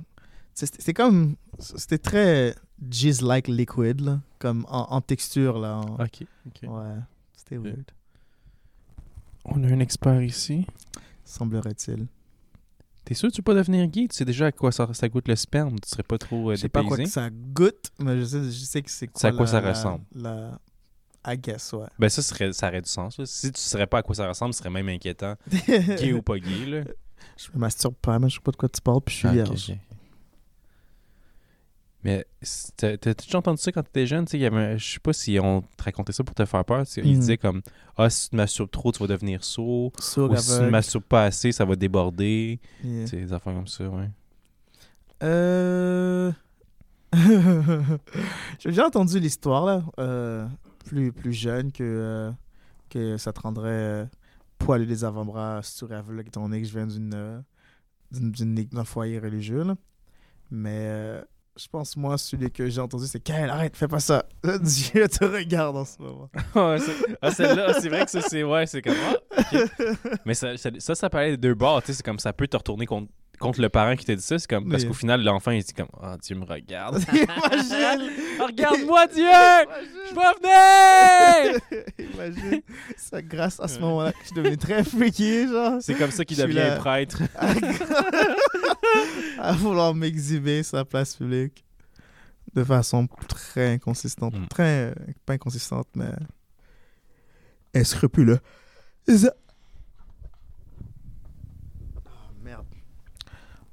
c'est comme... C'était très jizz-like liquid, là, comme en, en texture, là. en- OK. OK. Ouais, c'était weird, On a un expert ici. semblerait-il. T'es sûr que tu pas devenir gay? Tu sais déjà à quoi ça, ça goûte le sperme? Tu serais pas trop euh, Je sais pas quoi que ça goûte, mais je sais, je sais que c'est quoi. C'est à quoi la- ça la- ressemble. La, I guess, ouais. Ben, ça, serait, ça aurait du sens. là. Si tu saurais pas à quoi ça ressemble, ce serait même inquiétant. Gay ou pas gay, là. Je me masturbe pas, mais je sais pas de quoi tu parles, puis je suis Ah, vierge. Mais c'est- t'as t'as déjà entendu ça quand t'étais jeune? tu il Je sais pas si on te racontait ça pour te faire peur. tu Mhm. disaient comme Ah, si tu masturbes trop, tu vas devenir sourd. Sourd, Ou si tu ne masturbes pas assez, ça va déborder. Yeah. Tu des affaires comme ça, ouais. Euh... J'ai déjà entendu l'histoire, là, euh, plus, plus jeune, que, euh, que ça te rendrait euh, poilu des avant-bras, sourd et aveugle, étant donné que je viens d'une, euh, d'un foyer religieux, là. Mais euh, je pense, moi, celui que j'ai entendu, c'est « Kyle, arrête, fais pas ça! Dieu te regarde en ce moment. ah, c'est- ah, celle-là, c'est vrai que c'est ouais, c'est comme ah, ok. Mais ça, ça, ça, ça parlait des deux bords, tu sais, c'est comme ça peut te retourner contre, contre le parent qui t'a dit ça, c'est comme parce Oui. qu'au final, l'enfant, il dit comme Ah, Dieu me regarde. Imagine! Regarde-moi, Dieu! Je vais venir! Imagine! Ça, grâce à ce moment-là, je suis devenu très freaky, genre. C'est comme ça qu'il devient là. prêtre. à vouloir m'exhiber sur la place publique de façon très inconsistante. Mm. Très, pas inconsistante, mais escrupuleux. C'est ça. Ah, merde.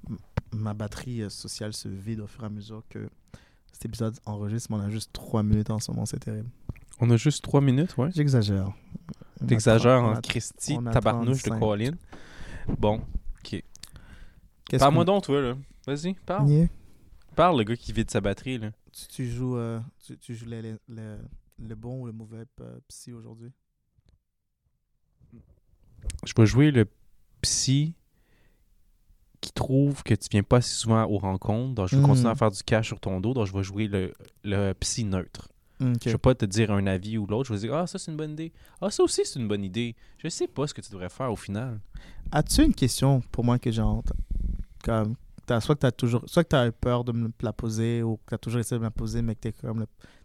M- Ma batterie euh, sociale se vide au fur et à mesure que cet épisode enregistre, mais on a juste 3 minutes en ce moment, c'est terrible. On a juste trois minutes, ouais. J'exagère. T'exagères en on a tabarnouche de 35. Colin. Bon, Qu'est-ce parle-moi donc, toi, là. Vas-y, parle. Yeah. Parle, le gars qui vide sa batterie, là. Tu, tu joues, euh, tu, tu joues les- les- les- le bon ou le mauvais euh, psy aujourd'hui? Je vais jouer le psy qui trouve que tu viens pas assez souvent aux rencontres. Donc, je vais Mm. continuer à faire du cash sur ton dos. Donc, je vais jouer le, le psy neutre. Je vais pas te dire un avis ou l'autre. Je vais dire, ah, ça, c'est une bonne idée. Ah, ça aussi, c'est une bonne idée. Je sais pas ce que tu devrais faire au final. As-tu une question pour moi que j'ai? Comme, t'as, soit que tu as toujours soit que as peur de me la poser ou que tu as toujours essayé de me la poser, mais que tu es,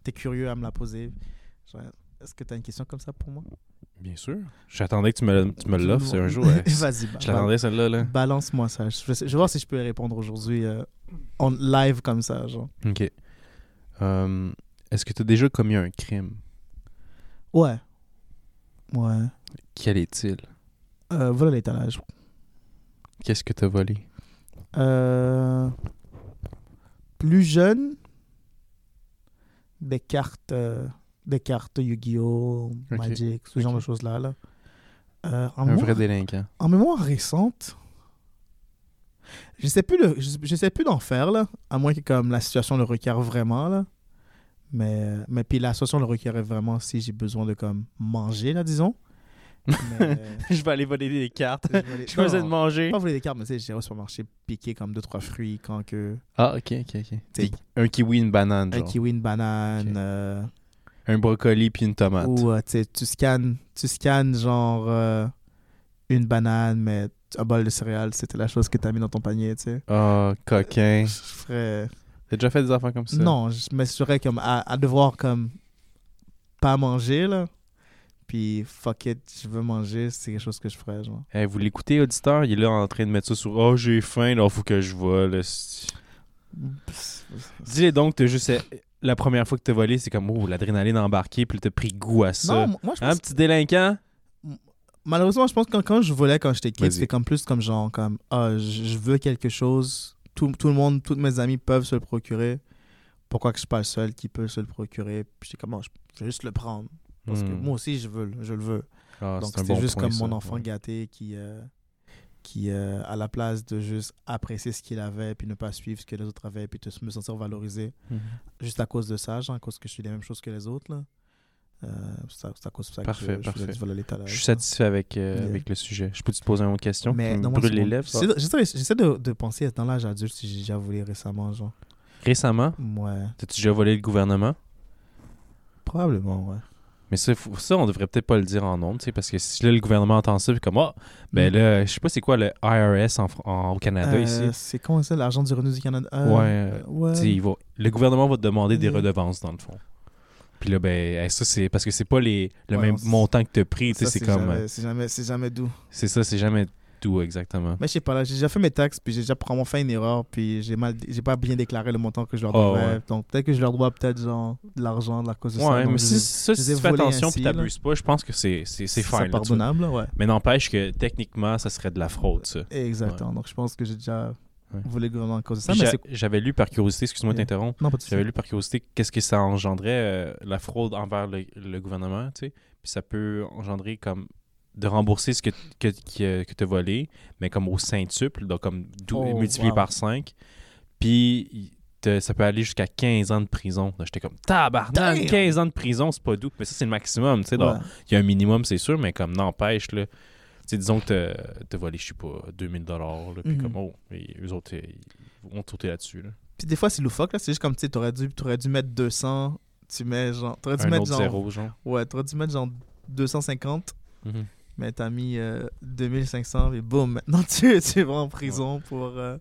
t'es curieux à me la poser. Est-ce que tu as une question comme ça pour moi? Bien sûr. J'attendais que tu me, tu me l'offres c'est un jour. ouais. Vas-y, ba- Je l'attendais celle-là. Là. balance-moi ça. Je vais, je vais voir si je peux répondre aujourd'hui euh, en live comme ça. Genre. Ok. Euh, Est-ce que tu as déjà commis un crime? Ouais. Ouais. Quel est-il? Euh, voilà l'étalage. Qu'est-ce que tu as volé? Euh, plus jeune, des cartes, euh, des cartes Yu-Gi-Oh, Magic, ce genre de choses-là. Là. Euh, en, Un mémoire, vrai délinquant. en mémoire récente, je sais plus, le, je, je sais plus d'en faire là, à moins que comme la situation le requiert vraiment là. Mais, mais puis la situation le requérait vraiment si j'ai besoin de comme manger là, disons. Mais, je vais aller voler des cartes. je vais aller- faisais non, de manger. pas voler des cartes, mais j'irai au supermarché piquer comme deux trois fruits quand que Ah, ok, ok, ok. T'sais, Un kiwi, une banane, un kiwi, une banane, euh, Un brocoli puis une tomate. ou euh, tu sais, tu scannes, tu scannes genre euh, une banane, mais un bol de céréales, c'était la chose que tu as mis dans ton panier, tu sais. Ah, coquin. Je ferais... T'as déjà fait des affaires comme ça? Non, je m'assurerais comme à, à devoir comme pas manger, là. Puis fuck it, je veux manger, c'est quelque chose que je ferais, genre. Eh, vous l'écoutez, auditeur? Il est là en train de mettre ça sur Oh, j'ai faim, là, faut que je vole. Dis-le donc, t'as juste. La première fois que t'as volé, c'est comme Oh, l'adrénaline embarquée, puis t'as pris goût à ça. Non, moi je Hein, pense petit délinquant? malheureusement, je pense que quand, quand je volais quand j'étais kid, c'était comme plus comme genre, comme, ah, je, je veux quelque chose, tout, tout le monde, tous mes amis peuvent se le procurer. Pourquoi que je suis pas le seul qui peut se le procurer? Puis j'étais comme, Ah, je vais juste le prendre. Parce que Hmm. moi aussi, je veux, le- je le veux. Ah, Donc c'est un c'était bon juste point, comme ça. mon enfant Ouais. gâté qui, euh, qui euh, à la place de juste apprécier ce qu'il avait, puis ne pas suivre ce que les autres avaient, puis de me sentir valorisé, Mhm. juste à cause de ça, genre, à cause que je suis les mêmes choses que les autres, là. Euh, c'est à- à cause de ça Parfait, que je, je parfait. à l'étalage, Je suis satisfait avec, euh, Yeah. avec le sujet. Je peux te poser une autre question? Mais non, brûle les lèvres. J'essaie de- de, penser dans l'âge adulte si j'ai déjà volé récemment, genre. Récemment, Ouais, t'as-tu déjà volé le gouvernement? probablement, ouais. Mais ça, faut- ça, on devrait peut-être pas le dire en sais, parce que si là, le gouvernement entend ça, puis comme, ah, ben Mm. là, je sais pas c'est quoi le IRS en, en- au Canada Euh, ici. C'est comment ça, l'argent du revenu du Canada? Euh, Ouais, ouais. Tu sais, il va- le gouvernement va te demander des Mm. redevances, dans le fond. Puis là, ben, eh, ça, c'est parce que c'est pas les, le Ouais, même montant que tu as pris, tu sais, Ça, c'est comme. jamais- euh, C'est jamais, c'est jamais doux. C'est ça, c'est jamais tout exactement. Mais je sais pas, là, j'ai déjà fait mes taxes, puis j'ai déjà probablement fait une erreur, puis j'ai mal, j'ai pas bien déclaré le montant que je leur devais. ouais. Donc peut-être que je leur dois peut-être genre de l'argent de la cause de ça. Ouais, mais si, ça, si tu fais attention puis t'abuses pas, je pense que c'est c'est fine. pardonnable, là, ouais. Mais n'empêche que techniquement, ça serait de la fraude, ça. Exactement. Donc je pense que j'ai déjà Ouais. le gouvernement à cause de ça. J'a- J'avais lu par curiosité, excuse-moi de Yeah. t'interrompre, non, pas de j'avais lu par curiosité qu'est-ce que ça engendrait euh, la fraude envers le, le gouvernement, tu sais. Puis ça peut engendrer comme de rembourser ce que, que, que, que tu as volé, mais comme au centuple, donc comme Oh, multiplié wow. par 5. Puis ça peut aller jusqu'à 15 ans de prison. J'étais comme tabarnak, Damn! 15 ans de prison, c'est pas doux. Mais ça, c'est le maximum, Ouais. Il y a un minimum, c'est sûr, mais comme n'empêche, là. Disons que t'as- volé, je sais pas, 2000 dollars, puis Mhm. comme, oh, et eux autres, ils vont sauter là-dessus, là. Puis des fois, c'est loufoque, là. C'est juste comme, tu sais, t'aurais dû, t'aurais dû mettre 200, tu mets genre. T'aurais dû Un mettre autre genre. zéro, genre. Ouais, t'aurais dû mettre genre 250, Mhm. Mais t'as mis euh, 2500, et boum, maintenant tu, tu vas en prison pour, euh,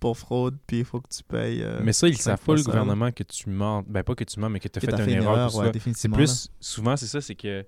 pour fraude, puis il faut que tu payes. euh, Mais ça, ils savent pas, le gouvernement, que tu mens. Ben, pas que tu mens, mais que tu as fait, une erreur. ouais. C'est plus, souvent, c'est ça, c'est que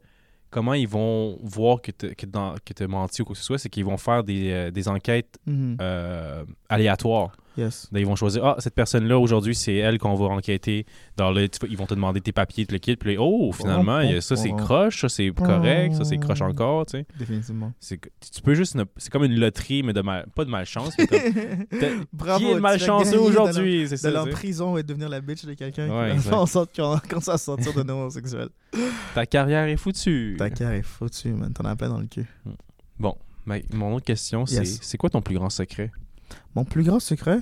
comment ils vont voir que tu que que as menti ou quoi que ce soit, c'est qu'ils vont faire des, euh, des enquêtes. Mhm. euh, aléatoires. Yes. Là, ils vont choisir, ah, cette personne-là, aujourd'hui, c'est elle qu'on va enquêter. Dans le, ils vont te demander tes papiers, le kit, puis là, oh, finalement, ça, c'est croche, ça, c'est correct, ça, c'est croche encore, tu sais. Définitivement. Tu peux juste, c'est comme une loterie, mais de mal, pas de malchance, mais comme, Bravo. qui est malchanceux aujourd'hui, c'est ça. D'aller en prison et devenir la bitch de quelqu'un Ouais, qui en sorte qu'on commence à sortir de nos homosexuels. Ta carrière est foutue. Ta carrière est foutue, man. T'en as plein dans le cul. Mais mon autre question, c'est Yes. c'est quoi ton plus grand secret? Mon plus grand secret?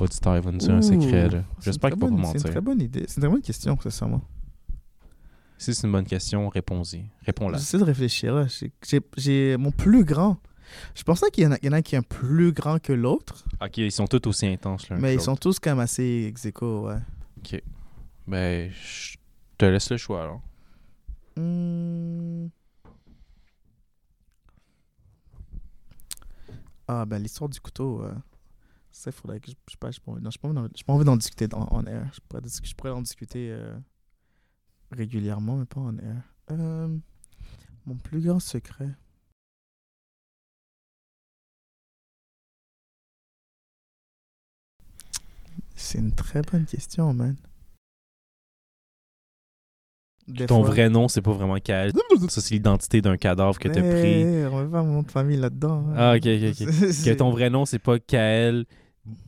Auditeur, il va nous dire un secret. là. J'espère qu'il va pas bonne- C'est mentir. une très bonne idée. C'est une très bonne question, sincèrement. Si c'est une bonne question, réponds-y. Réponds-la. J'essaie de réfléchir. là. J'ai- J'ai j'ai mon plus grand. Je pensais qu'il y, en a- il y en a qui est un plus grand que l'autre, Ok, ils sont tous aussi intenses. que mais ils sont tous quand même assez ex aequo, ouais. Ben, je te laisse le choix alors. Hmm. Ah, ben l'histoire du couteau, euh, ça, il faudrait que je. Je pas envie- non, d'en- j'ai pas envie d'en discuter en, air. Je je pourrais en discuter euh, régulièrement, mais pas en air. Euh, mon plus grand secret. C'est une très bonne question, man. Des Ton fois- vrai nom, c'est pas vraiment Kael. Ça, c'est l'identité d'un cadavre que t'as pris. Eh, on met pas mon nom de famille là-dedans. hein. Ah, ok, ok, ok. Que ton vrai nom, c'est pas Kael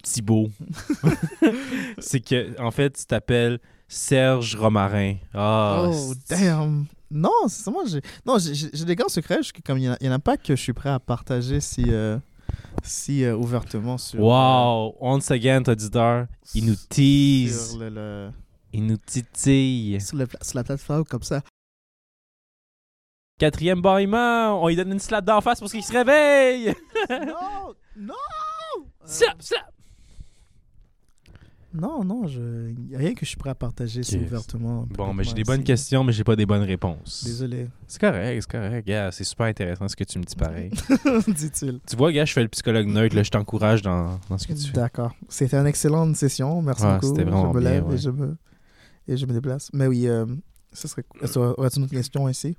Thibault. c'est que, en fait, tu t'appelles Serge Romarin. Ah, Oh, damn! Non, c'est moi, j'ai. Non, j'ai- des grands secrets. je- comme il y, en a- en pas que je suis prêt à partager si, euh, si euh, ouvertement sur. Wow! Once again, auditeur, il nous tease, Sur, le- le- il nous titille. sur, le pla- sur la plateforme comme ça. Quatrième bâillement, on lui donne une slap d'en face parce qu'il se réveille. non! Non! Slap, slap. Non, non, je... il n'y a rien que je suis prêt à partager si Ok. ouvertement. Bon, mais j'ai des publiquement bonnes ici. questions, mais j'ai pas des bonnes réponses. Désolé, C'est correct, c'est correct. gars, c'est super intéressant ce que tu me dis pareil. dit-il. tu vois, gars, je fais le psychologue neutre, là, je t'encourage dans, dans ce que tu fais. D'accord. C'était une excellente session. Merci Ouais, beaucoup. c'était vraiment je me bien, lève ouais. et, je me... et je me déplace. Mais oui, euh, ça serait... que- Aurais-tu une autre question ici?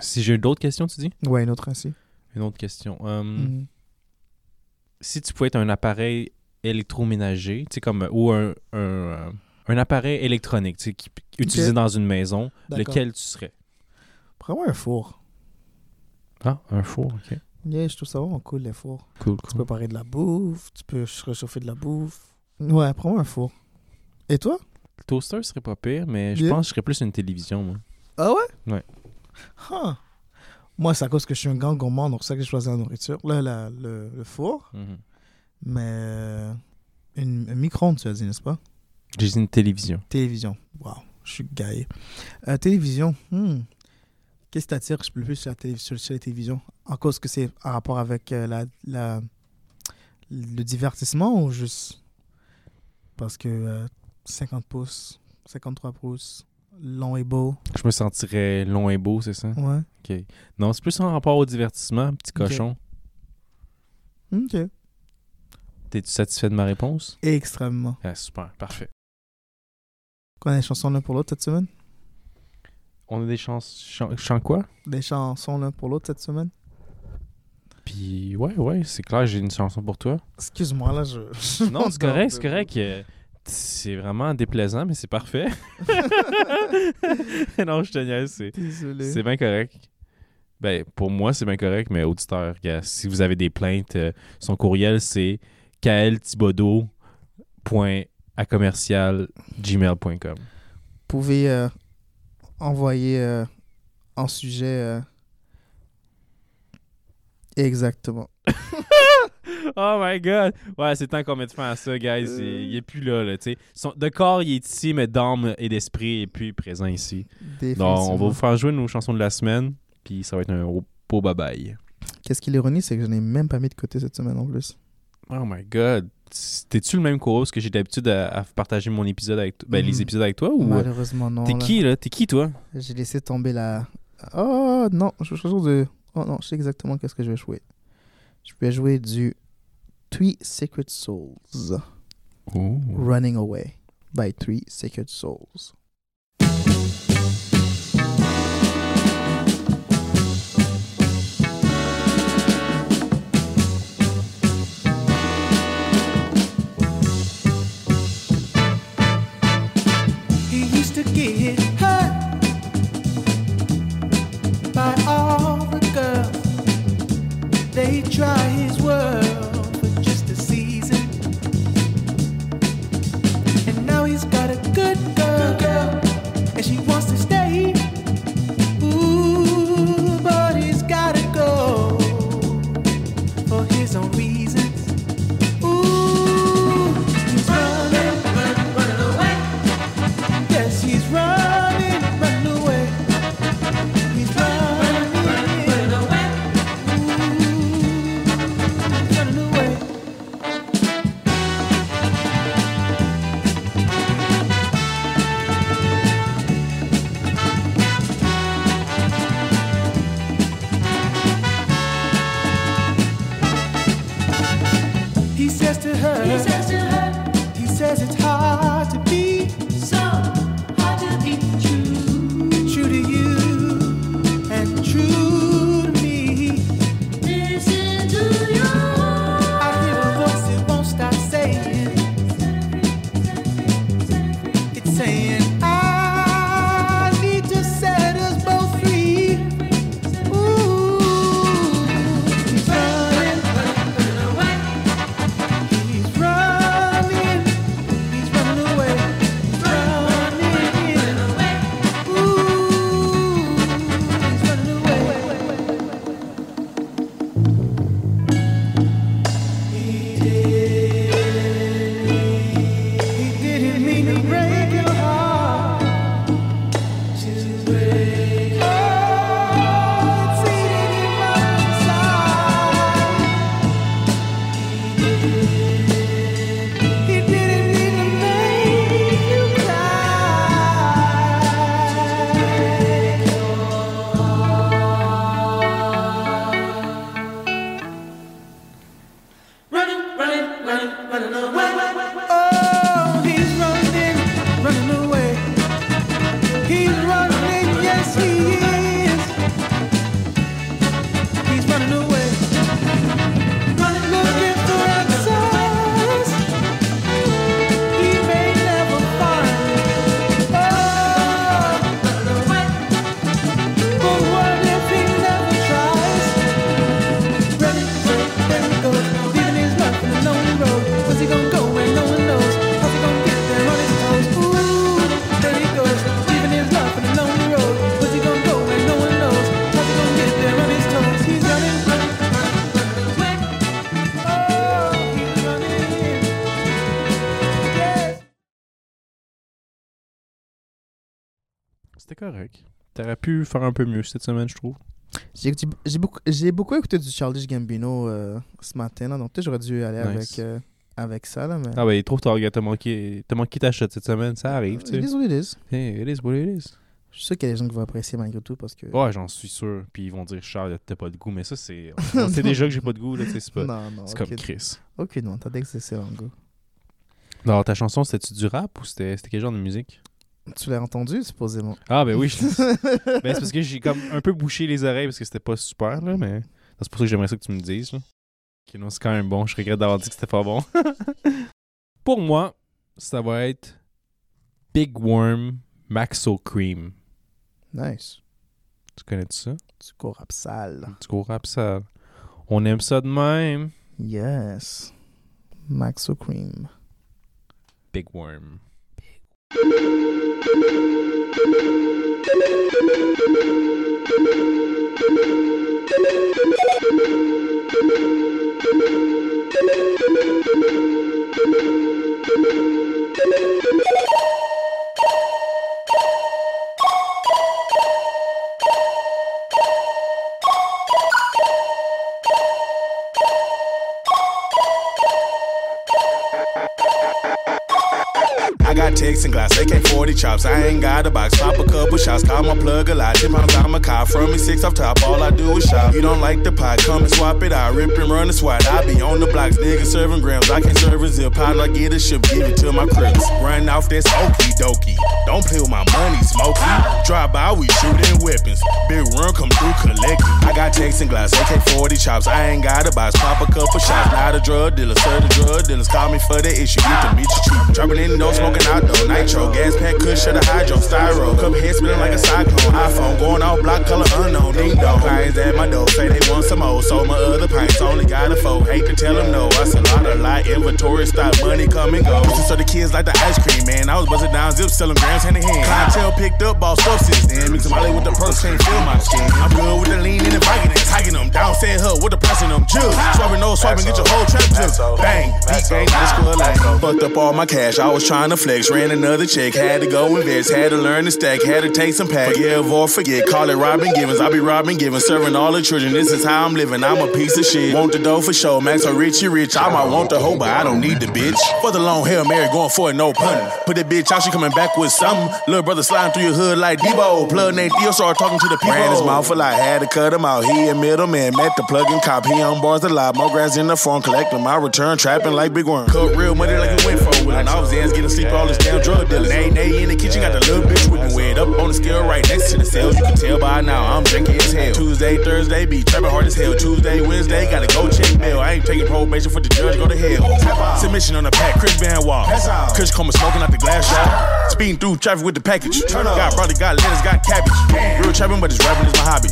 Si j'ai d'autres questions, tu dis? Ouais, une autre ainsi. Une autre question. Hum, Mhm. Si tu pouvais être un appareil électroménager, tu sais, comme, ou un, un, euh, un appareil électronique, tu sais, qui, utilisé dans une maison, lequel tu serais? Prends-moi un four. Ah, un four, ok. Yeah, je trouve ça vraiment cool, les fours. Cool, Tu cool. peux préparer de la bouffe, tu peux réchauffer de la bouffe. Ouais, prends-moi un four. Et toi? Le toaster serait pas pire, mais je Yeah. pense que je serais plus une télévision, moi. Ah ouais? Ouais. Huh. Moi, c'est à cause que je suis un grand gourmand, donc c'est ça que j'ai choisi la nourriture. Là, la- le, le four, Mhm. mais euh, une, un micro-ondes, tu as dit, n'est-ce pas? J'ai dit une télévision. Télévision. Wow, je suis gaillé. Euh, télévision. hmm. Qu'est-ce qui t'attire le plus sur la, télé- sur, sur la télévision? En cause que c'est en rapport avec euh, la, la- le divertissement ou juste parce que euh, 50 pouces, 53 pouces, long et beau. Je me sentirais long et beau, c'est ça? Ouais. Ok. Non, c'est plus en rapport au divertissement, petit cochon. Ok. T'es-tu satisfait de ma réponse? Extrêmement. Ah, super, parfait. Qu'on a des chansons l'un pour l'autre cette semaine? On a des chances. Chan, chan quoi? Des chansons l'un pour l'autre cette semaine? Puis, ouais, ouais, c'est clair, j'ai une chanson pour toi. Excuse-moi, là, je... Non, c'est correct, c'est correct. C'est vraiment déplaisant, mais c'est parfait. non, je te niaise, c'est, Désolé. c'est bien correct. Ben, pour moi, c'est bien correct, mais auditeur, si vous avez des plaintes, euh, son courriel, c'est kaelthibodeau.acommercial.gmail.com. Vous pouvez euh, envoyer euh, en sujet... euh, Exactement. Oh my god! Ouais, c'est temps qu'on mette fin à ça, guys. Il, il est plus là, là, tu sais. De corps, il est ici, mais d'âme et d'esprit, il est plus présent ici. Donc, on va vous faire jouer nos chansons de la semaine, puis ça va être un beau bye-bye. Qu'est-ce qui est l'ironie, c'est que je n'ai même pas mis de côté cette semaine en plus. Oh my god! T'es-tu le même co-host que j'ai d'habitude à, à partager mon épisode avec? Ben, les Mhm. épisodes avec toi ou. euh, Malheureusement, non. T'es qui, là? T'es qui, toi? J'ai laissé tomber la... Oh non, je choisir de... Oh non, je sais exactement qu'est-ce que je vais jouer. Je vais jouer du Three Sacred Souls. Running Away by Three Sacred Souls. Try his C'était correct. T'aurais pu faire un peu mieux cette semaine, je trouve. J'ai beaucoup, beaucoup écouté du Charlie Gambino euh, ce matin, là, donc peut-être j'aurais dû aller Nice. avec, euh, avec ça. Là, mais... Ah ben, il trouve que t'as manqué, t'as manqué ta shot cette semaine, ça arrive, tu It sais. is what it is. Hey, it is what it is. Je suis sûr qu'il y a des gens qui vont apprécier malgré tout parce que. Ouais, j'en suis sûr. Puis ils vont dire, Charles, t'as pas de goût. Mais ça, c'est. On sait déjà que j'ai pas de goût, là, tu sais, c'est pas. Non, non. C'est ok. comme Chris. Aucunement, t'as d'excellent goût. Non, ta chanson, c'était-tu du rap ou c'était quel genre de musique? Tu l'as entendu, supposément. Ah, ben oui. je- ben, c'est parce que j'ai comme un peu bouché les oreilles parce que c'était pas super, là, mais. C'est pour ça que j'aimerais ça que tu me dises, là. Non, c'est quand même bon. Je regrette d'avoir dit que c'était pas bon. pour moi, ça va être Big Worm Maxo Cream. Nice. Tu connais ça? Du gros rap sale. Du gros rap ça. On aime ça de même. Yes. Maxo Cream. Big Worm. I got Texan glass, AK-40 chops. I ain't got a box. Pop a couple shots, call my plug a lot. Ten pounds out my car, from me six off top. All I do is shop. You don't like the pot, come and swap it out. Rip and run the swat. I be on the blocks, niggas serving grams. I can't serve a zip. How I get a ship, give it to my cribs. Run off this okey dokey. Don't play with my money, smoky. Drive by, we shooting weapons. Big run come through collecting. I got Texan glass, AK-40 chops. I ain't got a box. Pop a couple shots. Not a drug dealer, sir. The drug dealers call me for the issue. You can meet you cheap. Dropping in the door, smoking Nitro, gas pack, kush, shut a hydro, styro. Cup head spinning like a cyclone. iPhone going off, block color unknown. Ding dong. Clients at my door, say they want some more. Sold my other pints, only got a four. Hate to tell them no. I sell out a lot, inventory stop, money come and go. So the kids like the ice cream, man. I was buzzing down zip, selling grams hand in hand. Clientele picked up, ball stuff since then. Mix Molly with the purse, can't feel my skin. I'm good with the lean and the biking and tagging them. Down, said her with the pressing them. Jill, swapping those, swiping, get your whole trap jill. Bang, beat gang, this squad lane. Fucked up all my cash, I was trying to flex. Ran another check, had to go invest, had to learn to stack, had to take some pack. Forgive or forget, call it Robin Givens. I be Robin Givens, serving all the children. This is how I'm living. I'm a piece of shit. Want the dough for show, Max or Richie Rich. You rich. I might want the hoe, but I don't need the bitch. For the long hair, Mary going for it, no pun. Put that bitch out, she coming back with something. Little brother sliding through your hood like Debo. Plug named Theo started talking to the people. Ran his mouth full, I had to cut him out. He a middleman, met the plug-in cop. He on bars a lot. More grass in the phone, collecting my return, trapping like big worm. Cut real money like it went for. And I was ends getting sleep, all this damn drug dealer. Nay, nay, in the kitchen, got the little bitch whipping weird up on the scale right next to the cells. You can tell by now, I'm drinking as hell. Tuesday, Thursday, be trapping hard as hell. Tuesday, Wednesday, gotta go check mail. I ain't taking probation for the judge, go to hell. Submission on the pack, Chris Van Wall. Chris Coleman smoking out the glass shot. Speeding through traffic with the package. Got brother, got lettuce, got cabbage. Real trapping, but this rapping is my hobby.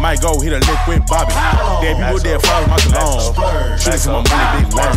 Might go hit a lick with Bobby. Dead people dead flowers, my cologne. Shooting some money, big worm.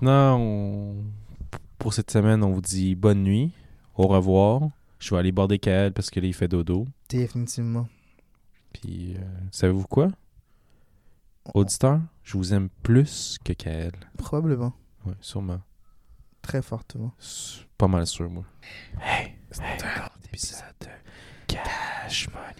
Maintenant, on- pour cette semaine, on vous dit bonne nuit, au revoir. Je vais aller border Kael parce que là, il fait dodo. Définitivement. Puis, euh, savez-vous quoi? Auditeur, je vous aime plus que Kael. Probablement. Ouais, sûrement. Très fortement. Pas mal sûr, moi. Hey, c'était un autre épisode de Cash Money.